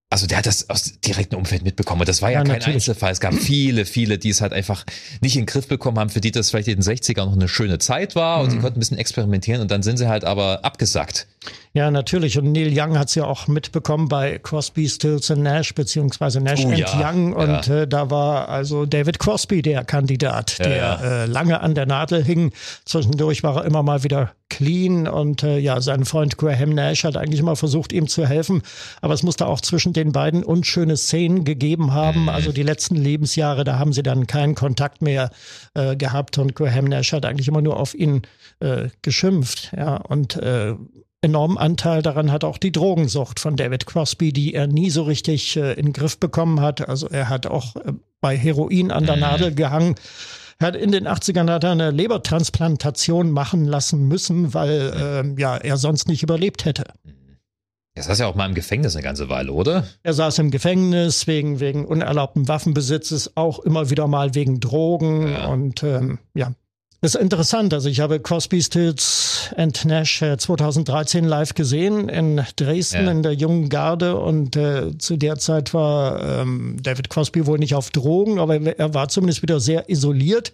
[SPEAKER 3] Also der hat das aus direktem Umfeld mitbekommen. Und das war ja, ja kein natürlich. Einzelfall. Es gab viele, viele, die es halt einfach nicht in den Griff bekommen haben, für die das vielleicht in den 60ern noch eine schöne Zeit war mhm. und die konnten ein bisschen experimentieren und dann sind sie halt aber abgesackt.
[SPEAKER 1] Ja, natürlich. Und Neil Young hat es ja auch mitbekommen bei Crosby, Stills and Nash, beziehungsweise Nash oh, and ja, Young. Und ja. äh, da war also David Crosby der Kandidat, der ja, äh, lange an der Nadel hing. Zwischendurch war er immer mal wieder clean und äh, ja, sein Freund Graham Nash hat eigentlich immer versucht, ihm zu helfen. Aber es musste auch zwischen den beiden unschöne Szenen gegeben haben. Mhm. Also die letzten Lebensjahre, da haben sie dann keinen Kontakt mehr äh, gehabt und Graham Nash hat eigentlich immer nur auf ihn äh, geschimpft. Ja, und äh, enormen Anteil daran hat auch die Drogensucht von David Crosby, die er nie so richtig äh, in den Griff bekommen hat. Also er hat auch äh, bei Heroin an der mhm. Nadel gehangen. Hat in den 80ern hat er eine Lebertransplantation machen lassen müssen, weil äh, ja, er sonst nicht überlebt hätte.
[SPEAKER 3] Er saß ja auch mal im Gefängnis eine ganze Weile, oder?
[SPEAKER 1] Er saß im Gefängnis wegen, wegen unerlaubten Waffenbesitzes, auch immer wieder mal wegen Drogen ja. und ähm, ja, das ist interessant. Also ich habe Crosby, Stills and Nash 2013 live gesehen in Dresden ja. in der jungen Garde und äh, zu der Zeit war ähm, David Crosby wohl nicht auf Drogen, aber er war zumindest wieder sehr isoliert.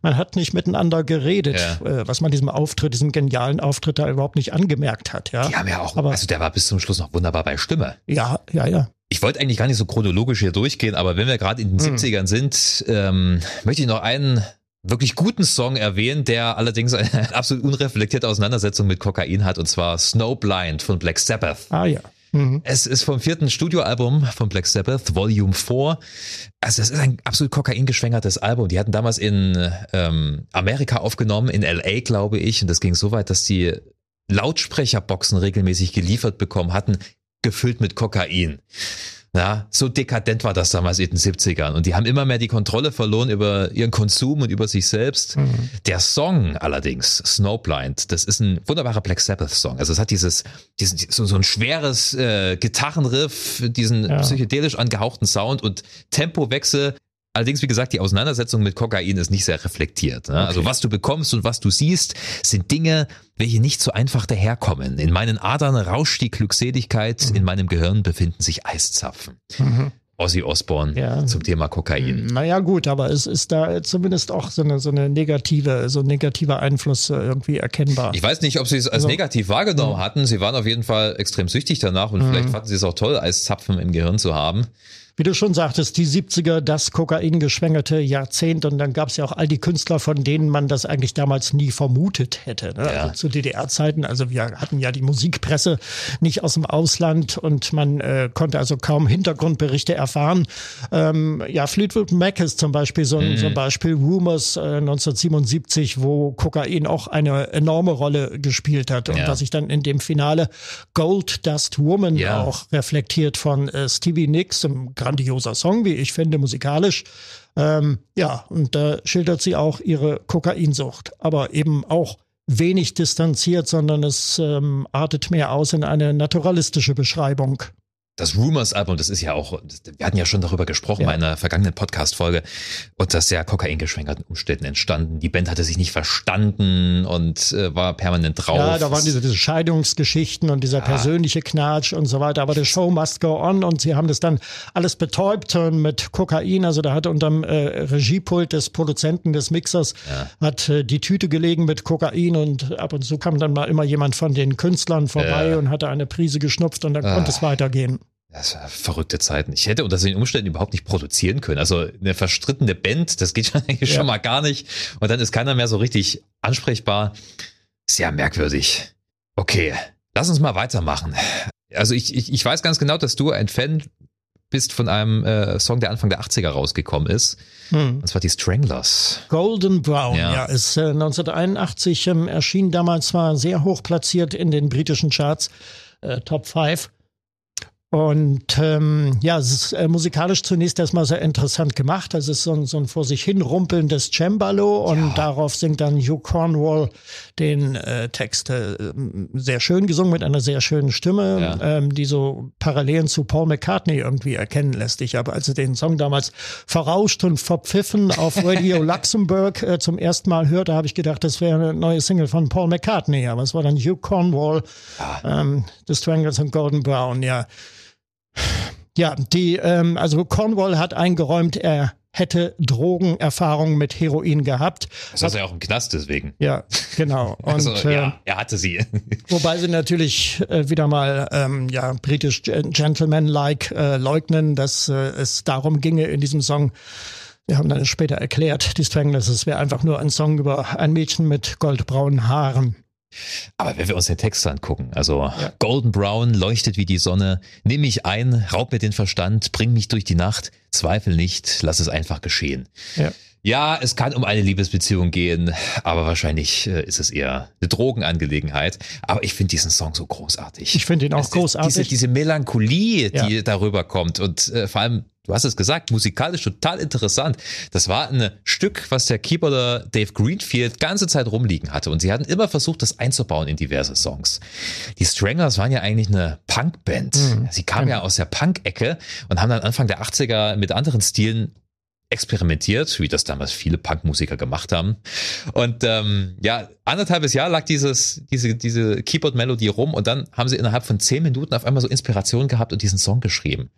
[SPEAKER 1] Man hat nicht miteinander geredet, ja. äh, was man diesem Auftritt, diesem genialen Auftritt da überhaupt nicht angemerkt hat. Ja,
[SPEAKER 3] die haben ja auch, aber, also der war bis zum Schluss noch wunderbar bei Stimme.
[SPEAKER 1] Ja, ja, ja.
[SPEAKER 3] Ich wollte eigentlich gar nicht so chronologisch hier durchgehen, aber wenn wir gerade in den hm. 70ern sind, ähm, möchte ich noch einen wirklich guten Song erwähnen, der allerdings eine <laughs> absolut unreflektierte Auseinandersetzung mit Kokain hat, und zwar Snowblind von Black Sabbath.
[SPEAKER 1] Ah ja.
[SPEAKER 3] Mhm. Es ist vom vierten Studioalbum von Black Sabbath, Volume 4. Also es ist ein absolut kokaingeschwängertes Album. Die hatten damals in ähm, Amerika aufgenommen, in LA, glaube ich. Und das ging so weit, dass die Lautsprecherboxen regelmäßig geliefert bekommen hatten, gefüllt mit Kokain. Ja, so dekadent war das damals in den 70ern. Und die haben immer mehr die Kontrolle verloren über ihren Konsum und über sich selbst. Mhm. Der Song allerdings, Snowblind, das ist ein wunderbarer Black Sabbath-Song. Also es hat dieses, diesen, so, so ein schweres äh, Gitarrenriff, diesen ja. psychedelisch angehauchten Sound und Tempowechsel Allerdings, wie gesagt, die Auseinandersetzung mit Kokain ist nicht sehr reflektiert. Ne? Also okay. Also was du bekommst und was du siehst, sind Dinge, welche nicht so einfach daherkommen. In meinen Adern rauscht die Glückseligkeit, mhm. in meinem Gehirn befinden sich Eiszapfen. Mhm. Ozzy Osbourne ja. zum Thema Kokain.
[SPEAKER 1] Naja, gut, aber es ist da zumindest auch so eine, so eine negative, so ein negativer Einfluss äh, irgendwie erkennbar.
[SPEAKER 3] Ich weiß nicht, ob sie es als also, negativ wahrgenommen ja. hatten. Sie waren auf jeden Fall extrem süchtig danach und mhm. vielleicht fanden sie es auch toll, Eiszapfen im Gehirn zu haben
[SPEAKER 1] wie du schon sagtest, die 70er, das Kokain geschwängerte Jahrzehnt. Und dann gab es ja auch all die Künstler, von denen man das eigentlich damals nie vermutet hätte. Ne? Ja. Also zu DDR-Zeiten. Also wir hatten ja die Musikpresse nicht aus dem Ausland und man äh, konnte also kaum Hintergrundberichte erfahren. Ähm, ja, Fleetwood Mac ist zum Beispiel so ein, mhm. so ein Beispiel. Rumors äh, 1977, wo Kokain auch eine enorme Rolle gespielt hat. Und ja. was sich dann in dem Finale Gold Dust Woman ja. auch reflektiert von äh, Stevie Nicks im grandioser Song, wie ich finde, musikalisch. Ähm, ja, und da schildert sie auch ihre Kokainsucht, aber eben auch wenig distanziert, sondern es ähm, artet mehr aus in eine naturalistische Beschreibung.
[SPEAKER 3] Das Rumors-Album, das ist ja auch, wir hatten ja schon darüber gesprochen ja. in einer vergangenen Podcast-Folge, und das ist ja kokaingeschwängerten Umständen entstanden. Die Band hatte sich nicht verstanden und äh, war permanent drauf. Ja,
[SPEAKER 1] da waren diese, diese Scheidungsgeschichten und dieser ja. persönliche Knatsch und so weiter. Aber the show must go on und sie haben das dann alles betäubt mit Kokain. Also da hat unterm äh, Regiepult des Produzenten des Mixers ja. hat äh, die Tüte gelegen mit Kokain und ab und zu kam dann mal immer jemand von den Künstlern vorbei und hatte eine Prise geschnupft und dann ah. konnte es weitergehen.
[SPEAKER 3] Das war verrückte Zeiten. Ich hätte unter den Umständen überhaupt nicht produzieren können. Also eine verstrittene Band, das geht <laughs> schon, ja. schon mal gar nicht. Und dann ist keiner mehr so richtig ansprechbar. Sehr merkwürdig. Okay, lass uns mal weitermachen. Also ich, ich, ich weiß ganz genau, dass du ein Fan bist von einem äh, Song, der Anfang der 80er rausgekommen ist. Hm. Und zwar die Stranglers.
[SPEAKER 1] Golden Brown, ja, ja ist äh, 1981 ähm, erschien damals zwar sehr hoch platziert in den britischen Charts, äh, Top 5. Und ähm, ja, es ist äh, musikalisch zunächst erstmal sehr interessant gemacht. Es ist so ein, so ein vor sich hin rumpelndes Cembalo und ja. darauf singt dann Hugh Cornwall den äh, Text äh, sehr schön gesungen mit einer sehr schönen Stimme, ja. ähm, die so Parallelen zu Paul McCartney irgendwie erkennen lässt. Ich habe also den Song damals verrauscht und verpfiffen auf Radio <laughs> Luxemburg äh, zum ersten Mal hörte, habe ich gedacht, das wäre eine neue Single von Paul McCartney. Aber es war dann Hugh Cornwall, ja. ähm, The Strangles und Golden Brown, ja. Ja, die, ähm, also Cornwall hat eingeräumt, er hätte Drogenerfahrung mit Heroin gehabt.
[SPEAKER 3] Das hat er auch im Knast deswegen.
[SPEAKER 1] Ja, genau. <laughs>
[SPEAKER 3] Und, also, ja, äh, er hatte sie. <laughs>
[SPEAKER 1] wobei sie natürlich äh, wieder mal ähm, ja britisch Gentleman-like äh, leugnen, dass äh, es darum ginge in diesem Song. Wir haben dann später erklärt, die Stranglers, es wäre einfach nur ein Song über ein Mädchen mit goldbraunen Haaren.
[SPEAKER 3] Aber wenn wir uns den Text angucken, also ja. Golden Brown leuchtet wie die Sonne, nimm mich ein, raub mir den Verstand, bring mich durch die Nacht, zweifel nicht, lass es einfach geschehen. Ja. Ja, es kann um eine Liebesbeziehung gehen, aber wahrscheinlich äh, ist es eher eine Drogenangelegenheit. Aber ich finde diesen Song so großartig.
[SPEAKER 1] Ich finde ihn auch es, großartig.
[SPEAKER 3] Diese, diese Melancholie, die ja. darüber kommt und äh, vor allem du hast es gesagt, musikalisch total interessant. Das war ein Stück, was der Keyboarder Dave Greenfield ganze Zeit rumliegen hatte. Und sie hatten immer versucht, das einzubauen in diverse Songs. Die Stranglers waren ja eigentlich eine Punkband. Mhm. Sie kamen ja aus der Punk-Ecke und haben dann Anfang der 80er mit anderen Stilen experimentiert, wie das damals viele Punkmusiker gemacht haben. Und ähm, ja, anderthalbes Jahr lag dieses, diese, diese Keyboard-Melodie rum und dann haben sie innerhalb von zehn Minuten auf einmal so Inspiration gehabt und diesen Song geschrieben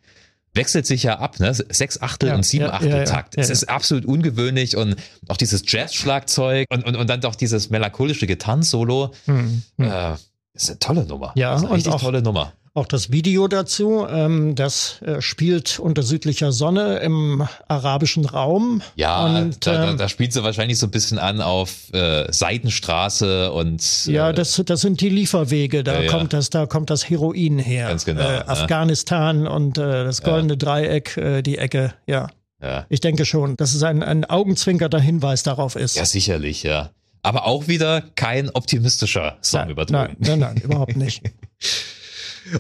[SPEAKER 3] wechselt sich ja ab, ne? Sechs Achtel ja, und sieben ja, Achtel ja, Takt. es ist absolut ungewöhnlich und auch dieses Jazz-Schlagzeug und, und, und dann doch dieses melancholische Gitarrensolo. Hm, hm. Äh, ist eine tolle Nummer.
[SPEAKER 1] Ja,
[SPEAKER 3] ist eine
[SPEAKER 1] richtig
[SPEAKER 3] auch, tolle Nummer.
[SPEAKER 1] Auch das Video dazu, ähm, das äh, spielt unter südlicher Sonne im arabischen Raum.
[SPEAKER 3] Ja, und, da, da, ähm, da spielt sie wahrscheinlich so ein bisschen an auf äh, Seitenstraße und
[SPEAKER 1] äh, ja, das, das sind die Lieferwege. Da ja, kommt das, da kommt das Heroin her.
[SPEAKER 3] Ganz genau. Äh,
[SPEAKER 1] Afghanistan und äh, das goldene ja. Dreieck, äh, die Ecke. Ja. Ja. Ich denke schon, dass es ein, ein augenzwinkernder Hinweis darauf ist.
[SPEAKER 3] Ja, sicherlich, ja. Aber auch wieder kein optimistischer Song
[SPEAKER 1] nein,
[SPEAKER 3] übertragen.
[SPEAKER 1] Nein, nein, nein, überhaupt nicht. <laughs>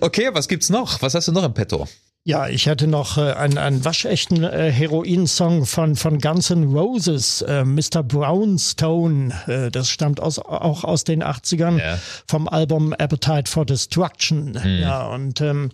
[SPEAKER 3] Okay, was gibt's noch? Was hast du noch im Petto?
[SPEAKER 1] Ja, ich hatte noch äh, einen, einen waschechten äh, Heroin-Song von, von Guns N' Roses, äh, Mr. Brownstone. Äh, das stammt aus, auch aus den 80ern ja. vom Album Appetite for Destruction. Mhm. Ja, und ähm,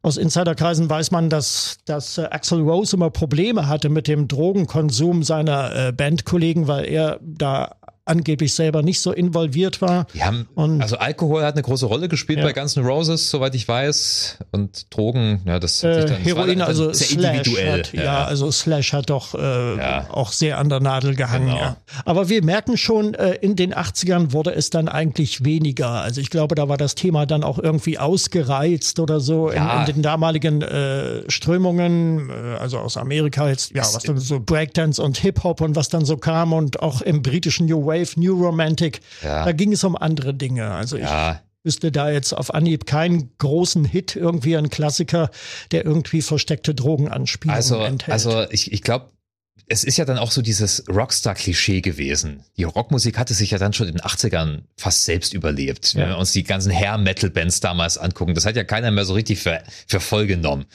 [SPEAKER 1] aus Insiderkreisen weiß man, dass, dass äh, Axel Rose immer Probleme hatte mit dem Drogenkonsum seiner äh, Bandkollegen, weil er da angeblich selber nicht so involviert war.
[SPEAKER 3] Haben, und, also Alkohol hat eine große Rolle gespielt ja. bei Guns N' Roses, soweit ich weiß. Und Drogen, ja, das
[SPEAKER 1] hat sich dann, äh, Heroin, dann also sehr Slash individuell. Hat, ja. ja. also Slash hat doch äh, ja. auch sehr an der Nadel gehangen. Genau. Aber wir merken schon, äh, in den 80ern wurde es dann eigentlich weniger. Also ich glaube, da war das Thema dann auch irgendwie ausgereizt oder so in, in, den damaligen äh, Strömungen, äh, also aus Amerika jetzt, ja, was dann so Breakdance und Hip-Hop und was dann so kam und auch im britischen New Wave, New Romantic. Ja. Da ging es um andere Dinge. Also ja. ich wüsste da jetzt auf Anhieb keinen großen Hit, irgendwie ein Klassiker, der irgendwie versteckte Drogenanspielungen
[SPEAKER 3] also,
[SPEAKER 1] enthält.
[SPEAKER 3] Also ich, ich glaube, es ist ja dann auch so dieses Rockstar-Klischee gewesen. Die Rockmusik hatte sich ja dann schon in den 80ern fast selbst überlebt. Ja. Wenn wir uns die ganzen Hair-Metal-Bands damals angucken, das hat ja keiner mehr so richtig für, für voll genommen.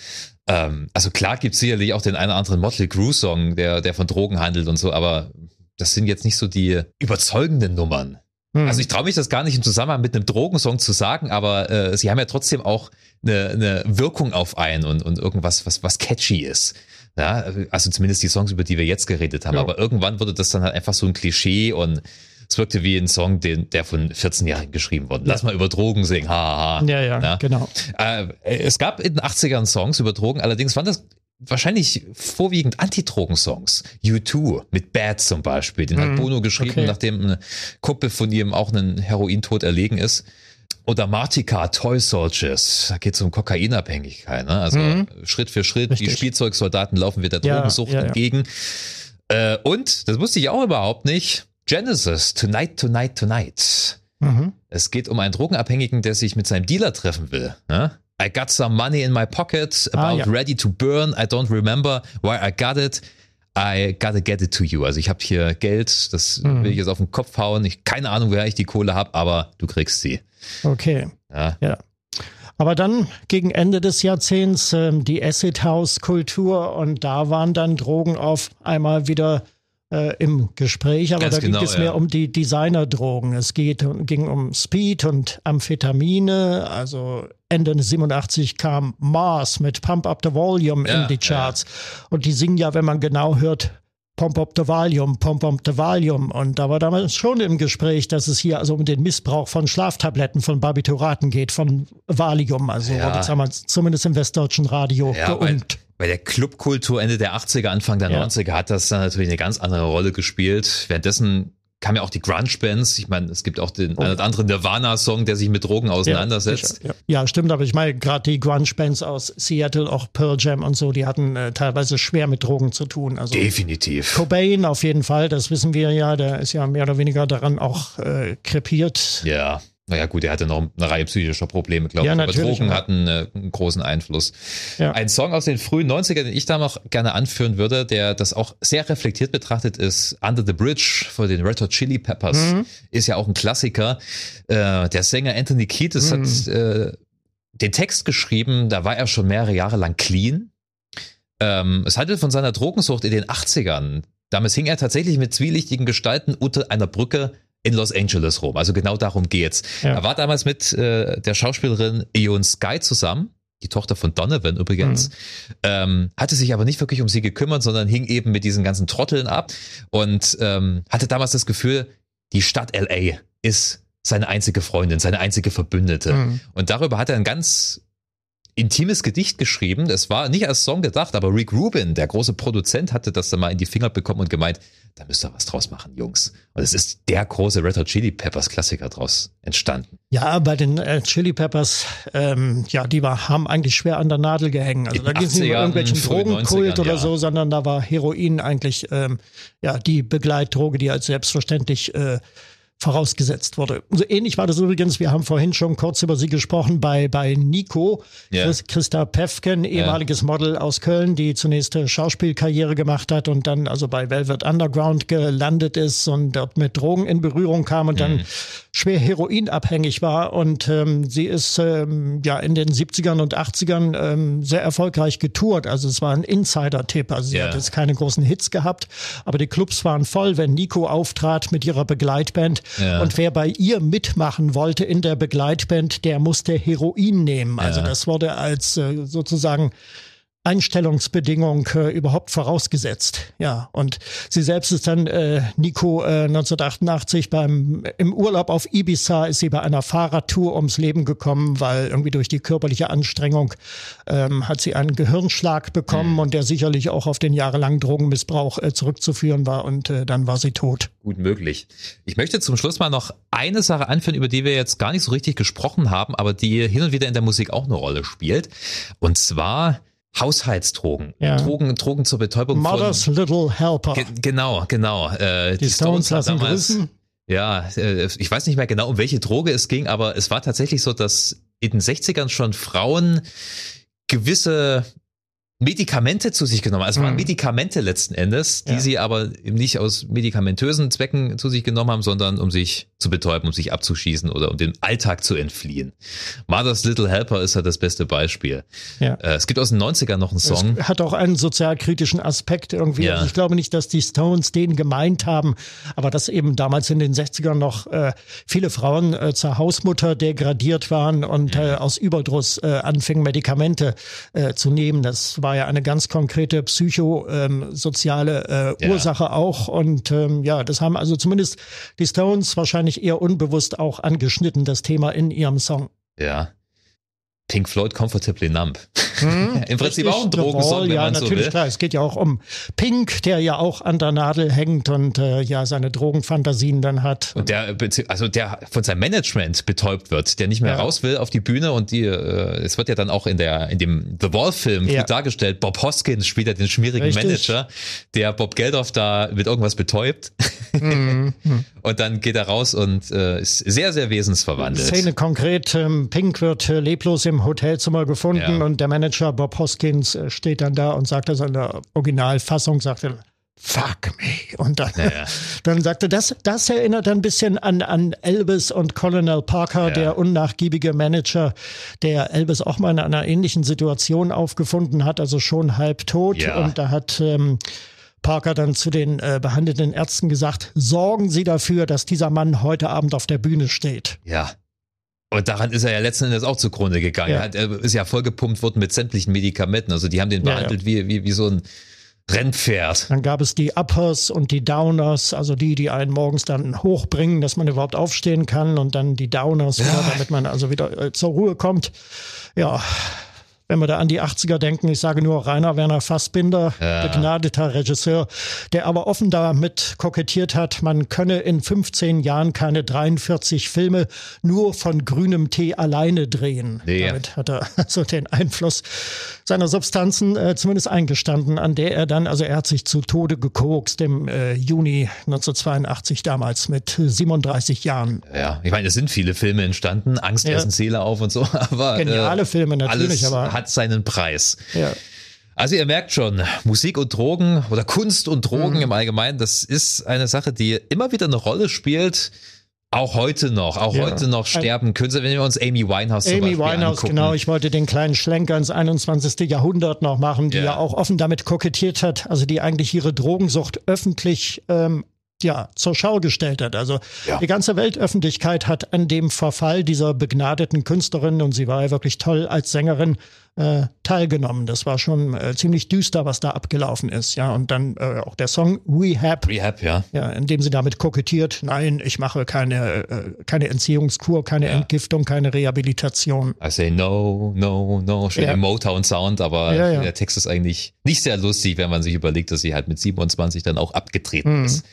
[SPEAKER 3] Ähm, also klar gibt es sicherlich auch den einen oder anderen Motley Crue-Song, der, der von Drogen handelt und so, aber das sind jetzt nicht so die überzeugenden Nummern. Hm. Also ich traue mich das gar nicht im Zusammenhang mit einem Drogensong zu sagen, aber äh, sie haben ja trotzdem auch eine, eine Wirkung auf einen und, und irgendwas, was, was catchy ist. Ja, also zumindest die Songs, über die wir jetzt geredet haben. Ja. Aber irgendwann wurde das dann halt einfach so ein Klischee und es wirkte wie ein Song, den, der von 14-Jährigen geschrieben wurde. Lass mal über Drogen singen, haha.
[SPEAKER 1] Ja, ja, ja, genau.
[SPEAKER 3] Äh, es gab in den 80ern Songs über Drogen, allerdings waren das wahrscheinlich vorwiegend Anti-Drogen-Songs. U2 mit Bad zum Beispiel. Den hat mhm. Bono geschrieben, okay. nachdem eine Kuppe von ihm auch einen Herointod erlegen ist. Oder Martika, Toy Soldiers, da geht es um Kokainabhängigkeit. Ne? Also mhm. Schritt für Schritt, Richtig. die Spielzeugsoldaten laufen wir der Drogensucht ja, ja, entgegen. Äh, und, das wusste ich auch überhaupt nicht, Genesis, Tonight, Tonight, Tonight. Mhm. Es geht um einen Drogenabhängigen, der sich mit seinem Dealer treffen will. Ne? I got some money in my pocket, ah, about ah, ja. ready to burn. I don't remember why I got it. I gotta get it to you. Also ich habe hier Geld, das mhm. will ich jetzt auf den Kopf hauen. Ich keine Ahnung, wer ich die Kohle habe, aber du kriegst sie.
[SPEAKER 1] Okay. Ja. ja. Aber dann gegen Ende des Jahrzehnts ähm, die Acid House Kultur und da waren dann Drogen auf einmal wieder äh, im Gespräch, aber Ganz da genau, ging es ja. mehr um die Designerdrogen. Es geht, ging um Speed und Amphetamine. Also Ende 87 kam Mars mit Pump Up the Volume ja, in die Charts. Ja. Und die singen ja, wenn man genau hört, Pump Up the Volume, Pump Up the Volume. Und da war damals schon im Gespräch, dass es hier also um den Missbrauch von Schlaftabletten, von Barbituraten geht, von Valium. Also ja. wurde damals zumindest im westdeutschen Radio ja, geungt.
[SPEAKER 3] Bei der Clubkultur Ende der 80er, Anfang der ja. 90er hat das dann natürlich eine ganz andere Rolle gespielt. Währenddessen kam ja auch die Grunge-Bands. Ich meine, es gibt auch den oh. einen oder anderen Nirvana-Song, der sich mit Drogen auseinandersetzt.
[SPEAKER 1] Ja, ja. ja stimmt, aber ich meine, gerade die Grunge-Bands aus Seattle, auch Pearl Jam und so, die hatten äh, teilweise schwer mit Drogen zu tun.
[SPEAKER 3] Also Definitiv.
[SPEAKER 1] Cobain auf jeden Fall, das wissen wir ja, der ist ja mehr oder weniger daran auch äh, krepiert.
[SPEAKER 3] Ja. Naja, gut, er hatte noch eine Reihe psychischer Probleme, glaube ja, ich. Aber Drogen hatten äh, einen großen Einfluss. Ja. Ein Song aus den frühen 90ern, den ich da noch gerne anführen würde, der das auch sehr reflektiert betrachtet ist, Under the Bridge von den Red Hot Chili Peppers, mhm. ist ja auch ein Klassiker. Äh, der Sänger Anthony Kiedis mhm. hat äh, den Text geschrieben, da war er schon mehrere Jahre lang clean. Ähm, es handelt von seiner Drogensucht in den 80ern. Damals hing er tatsächlich mit zwielichtigen Gestalten unter einer Brücke in Los Angeles rum. Also genau darum geht's. Ja. Er war damals mit äh, der Schauspielerin Eon Sky zusammen, die Tochter von Donovan übrigens, mhm. ähm, hatte sich aber nicht wirklich um sie gekümmert, sondern hing eben mit diesen ganzen Trotteln ab und ähm, hatte damals das Gefühl, die Stadt LA ist seine einzige Freundin, seine einzige Verbündete. Mhm. Und darüber hat er ein ganz intimes Gedicht geschrieben. Es war nicht als Song gedacht, aber Rick Rubin, der große Produzent, hatte das dann mal in die Finger bekommen und gemeint, da müsst ihr was draus machen, Jungs. Und es ist der große Red Hot Chili Peppers Klassiker draus entstanden.
[SPEAKER 1] Ja, bei den äh, Chili Peppers, ähm, ja, die war, haben eigentlich schwer an der Nadel gehängt. Also in da ging es nicht um irgendwelchen Drogenkult oder ja. so, sondern da war Heroin eigentlich ähm, ja die Begleitdroge, die als selbstverständlich äh, vorausgesetzt wurde. So ähnlich war das übrigens, wir haben vorhin schon kurz über sie gesprochen, bei, bei Nico, yeah. Christa Pefken, ehemaliges yeah. Model aus Köln, die zunächst Schauspielkarriere gemacht hat und dann also bei Velvet Underground gelandet ist und dort mit Drogen in Berührung kam und mm. dann mhm. Schwer heroinabhängig war. Und ähm, sie ist ähm, ja in den 70ern und 80ern ähm, sehr erfolgreich getourt. Also es war ein Insider-Tipp. Also sie yeah. hat jetzt keine großen Hits gehabt, aber die Clubs waren voll, wenn Nico auftrat mit ihrer Begleitband ja. Und wer bei ihr mitmachen wollte in der Begleitband, der musste Heroin nehmen. Also ja. das wurde als äh, sozusagen Einstellungsbedingung äh, überhaupt vorausgesetzt. Ja, und sie selbst ist dann äh, Nico äh, 1988 beim im Urlaub auf Ibiza ist sie bei einer Fahrradtour ums Leben gekommen, weil irgendwie durch die körperliche Anstrengung ähm, hat sie einen Gehirnschlag bekommen mhm. und der sicherlich auch auf den jahrelangen Drogenmissbrauch äh, zurückzuführen war und äh, dann war sie tot.
[SPEAKER 3] Gut möglich. Ich möchte zum Schluss mal noch eine Sache anführen, über die wir jetzt gar nicht so richtig gesprochen haben, aber die hin und wieder in der Musik auch eine Rolle spielt. Und zwar Haushaltsdrogen, ja. Drogen, Drogen zur Betäubung
[SPEAKER 1] Mother's von, Little Helper. Ge
[SPEAKER 3] genau, genau.
[SPEAKER 1] Äh, die, die Stones, Stones lassen damals, grüßen.
[SPEAKER 3] Ja, äh, ich weiß nicht mehr genau, um welche Droge es ging, aber es war tatsächlich so, dass in den 60ern schon Frauen gewisse Medikamente zu sich genommen. Also waren
[SPEAKER 1] Mhm.
[SPEAKER 3] Medikamente letzten Endes, die
[SPEAKER 1] Ja.
[SPEAKER 3] sie aber eben nicht aus medikamentösen Zwecken zu sich genommen haben, sondern um sich zu betäuben, um sich abzuschießen oder um dem Alltag zu entfliehen. Mother's Little Helper ist ja das beste Beispiel.
[SPEAKER 1] Ja.
[SPEAKER 3] Äh, es gibt aus den 90ern noch einen Song.
[SPEAKER 1] Es hat auch einen sozialkritischen Aspekt irgendwie.
[SPEAKER 3] Ja.
[SPEAKER 1] Also ich glaube nicht, dass die Stones den gemeint haben, aber dass eben damals in den 60ern noch äh, viele Frauen äh, zur Hausmutter degradiert waren und
[SPEAKER 3] Mhm.
[SPEAKER 1] äh, aus Überdruss äh, anfingen, Medikamente äh, zu nehmen. Das war ja eine ganz konkrete psychosoziale äh,
[SPEAKER 3] Ja.
[SPEAKER 1] Ursache auch. Und ähm, ja, das haben also zumindest die Stones wahrscheinlich eher unbewusst auch angeschnitten, das Thema in ihrem Song.
[SPEAKER 3] Ja. Pink Floyd Comfortably Numb. <laughs> Im Prinzip
[SPEAKER 1] Hm?
[SPEAKER 3] Auch ein Drogensong, wenn
[SPEAKER 1] ja,
[SPEAKER 3] man so
[SPEAKER 1] natürlich
[SPEAKER 3] will.
[SPEAKER 1] klar. Es geht ja auch um Pink, der ja auch an der Nadel hängt und äh, ja seine Drogenfantasien dann hat.
[SPEAKER 3] Und der, bezieh- also der von seinem Management betäubt wird, der nicht mehr
[SPEAKER 1] Ja.
[SPEAKER 3] raus will auf die Bühne und die, äh, es wird ja dann auch in der, in dem The Wall-Film
[SPEAKER 1] Ja.
[SPEAKER 3] gut dargestellt. Bob Hoskins spielt ja den schmierigen
[SPEAKER 1] Richtig.
[SPEAKER 3] Manager, der Bob Geldof da mit irgendwas betäubt.
[SPEAKER 1] Mhm. <laughs>
[SPEAKER 3] und dann geht er raus und äh, ist sehr, sehr wesensverwandelt.
[SPEAKER 1] Szene konkret, ähm, Pink wird äh, leblos im Hotelzimmer gefunden
[SPEAKER 3] Ja.
[SPEAKER 1] und der Manager Bob Hoskins äh, steht dann da und sagt also in der Originalfassung, sagt er, Fuck me. Und dann,
[SPEAKER 3] Ja. <laughs>
[SPEAKER 1] dann sagte das, das erinnert ein bisschen an, an Elvis und Colonel Parker,
[SPEAKER 3] Ja.
[SPEAKER 1] der unnachgiebige Manager, der Elvis auch mal in einer ähnlichen Situation aufgefunden hat, also schon halb tot.
[SPEAKER 3] Ja.
[SPEAKER 1] Und da hat ähm, Parker dann zu den äh, behandelnden Ärzten gesagt, sorgen Sie dafür, dass dieser Mann heute Abend auf der Bühne steht.
[SPEAKER 3] Ja. Und daran ist er ja letzten Endes auch zugrunde gegangen.
[SPEAKER 1] Ja.
[SPEAKER 3] Er, ist ja vollgepumpt worden mit sämtlichen Medikamenten. Also die haben den
[SPEAKER 1] Ja,
[SPEAKER 3] behandelt Wie, wie, wie so ein Rennpferd.
[SPEAKER 1] Dann gab es die Uppers und die Downers, also die, die einen morgens dann hochbringen, dass man überhaupt aufstehen kann und dann die Downers, wieder, damit man also wieder äh, zur Ruhe kommt. Ja, wenn wir da an die 80er denken, ich sage nur Rainer Werner Fassbinder,
[SPEAKER 3] Ja.
[SPEAKER 1] begnadeter Regisseur, der aber offen damit kokettiert hat, man könne in 15 Jahren keine 43 Filme nur von grünem Tee alleine drehen.
[SPEAKER 3] Nee.
[SPEAKER 1] Damit hat er <laughs> also den Einfluss seiner Substanzen äh, zumindest eingestanden, an der er dann, also er hat sich zu Tode gekokst im äh, Juni 1982 damals mit 37 Jahren.
[SPEAKER 3] Ja, ich meine, es sind viele Filme entstanden, Angst,
[SPEAKER 1] Ja.
[SPEAKER 3] Essen, Seele auf und so, <laughs> aber
[SPEAKER 1] Geniale
[SPEAKER 3] äh,
[SPEAKER 1] Filme natürlich, aber
[SPEAKER 3] hat seinen Preis.
[SPEAKER 1] ja.
[SPEAKER 3] Also ihr merkt schon, Musik und Drogen oder Kunst und Drogen
[SPEAKER 1] Mhm.
[SPEAKER 3] im Allgemeinen, das ist eine Sache, die immer wieder eine Rolle spielt. Auch heute noch, auch
[SPEAKER 1] Ja.
[SPEAKER 3] heute noch sterben Künstler, wenn wir uns Amy Winehouse zum
[SPEAKER 1] Amy
[SPEAKER 3] Beispiel
[SPEAKER 1] Winehouse,
[SPEAKER 3] angucken.
[SPEAKER 1] genau. Ich wollte den kleinen Schlenker ins 21. Jahrhundert noch machen, die
[SPEAKER 3] Ja.
[SPEAKER 1] ja, auch offen damit kokettiert hat, also die eigentlich ihre Drogensucht öffentlich ähm, ja, zur Schau gestellt hat. Also
[SPEAKER 3] Ja.
[SPEAKER 1] die ganze Weltöffentlichkeit hat an dem Verfall dieser begnadeten Künstlerin, und sie war ja wirklich toll als Sängerin, äh, teilgenommen. Das war schon äh, ziemlich düster, was da abgelaufen ist. Ja, und dann äh, auch der Song Rehab,
[SPEAKER 3] Rehab, ja.
[SPEAKER 1] ja, indem sie damit kokettiert, nein, ich mache keine, äh, keine Entziehungskur, keine
[SPEAKER 3] Ja.
[SPEAKER 1] Entgiftung, keine Rehabilitation.
[SPEAKER 3] I say no, no, no, schön
[SPEAKER 1] Ja.
[SPEAKER 3] im Motown-Sound, aber
[SPEAKER 1] Ja, ja.
[SPEAKER 3] der Text ist eigentlich nicht sehr lustig, wenn man sich überlegt, dass sie halt mit 27 dann auch abgetreten
[SPEAKER 1] Mhm.
[SPEAKER 3] ist.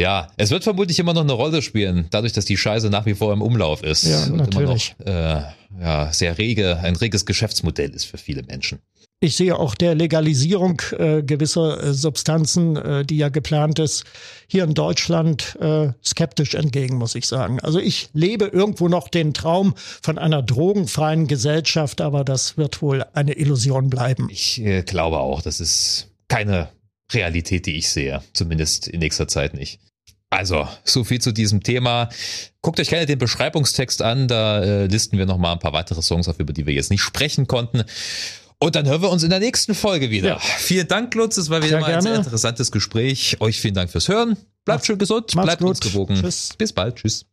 [SPEAKER 3] Ja, es wird vermutlich immer noch eine Rolle spielen, dadurch, dass die Scheiße nach wie vor im Umlauf ist.
[SPEAKER 1] Ja,
[SPEAKER 3] und
[SPEAKER 1] natürlich.
[SPEAKER 3] immer noch äh, ja, sehr rege, ein reges Geschäftsmodell ist für viele Menschen.
[SPEAKER 1] Ich sehe auch der Legalisierung äh, gewisser äh, Substanzen, äh, die ja geplant ist, hier in Deutschland äh, skeptisch entgegen, muss ich sagen. Also ich lebe irgendwo noch den Traum von einer drogenfreien Gesellschaft, aber das wird wohl eine Illusion bleiben.
[SPEAKER 3] Ich äh, glaube auch, das ist keine Realität, die ich sehe. Zumindest in nächster Zeit nicht. Also, so viel zu diesem Thema. Guckt euch gerne den Beschreibungstext an. Da äh, listen wir nochmal ein paar weitere Songs auf, über die wir jetzt nicht sprechen konnten. Und dann hören wir uns in der nächsten Folge wieder.
[SPEAKER 1] Ja.
[SPEAKER 3] Vielen Dank, Lutz. Es war wieder
[SPEAKER 1] Sehr
[SPEAKER 3] mal ein sehr
[SPEAKER 1] gerne.
[SPEAKER 3] interessantes Gespräch. Euch vielen Dank fürs Hören. Bleibt schön gesund, bleibt uns
[SPEAKER 1] gut.
[SPEAKER 3] gewogen.
[SPEAKER 1] Tschüss.
[SPEAKER 3] Bis bald. Tschüss.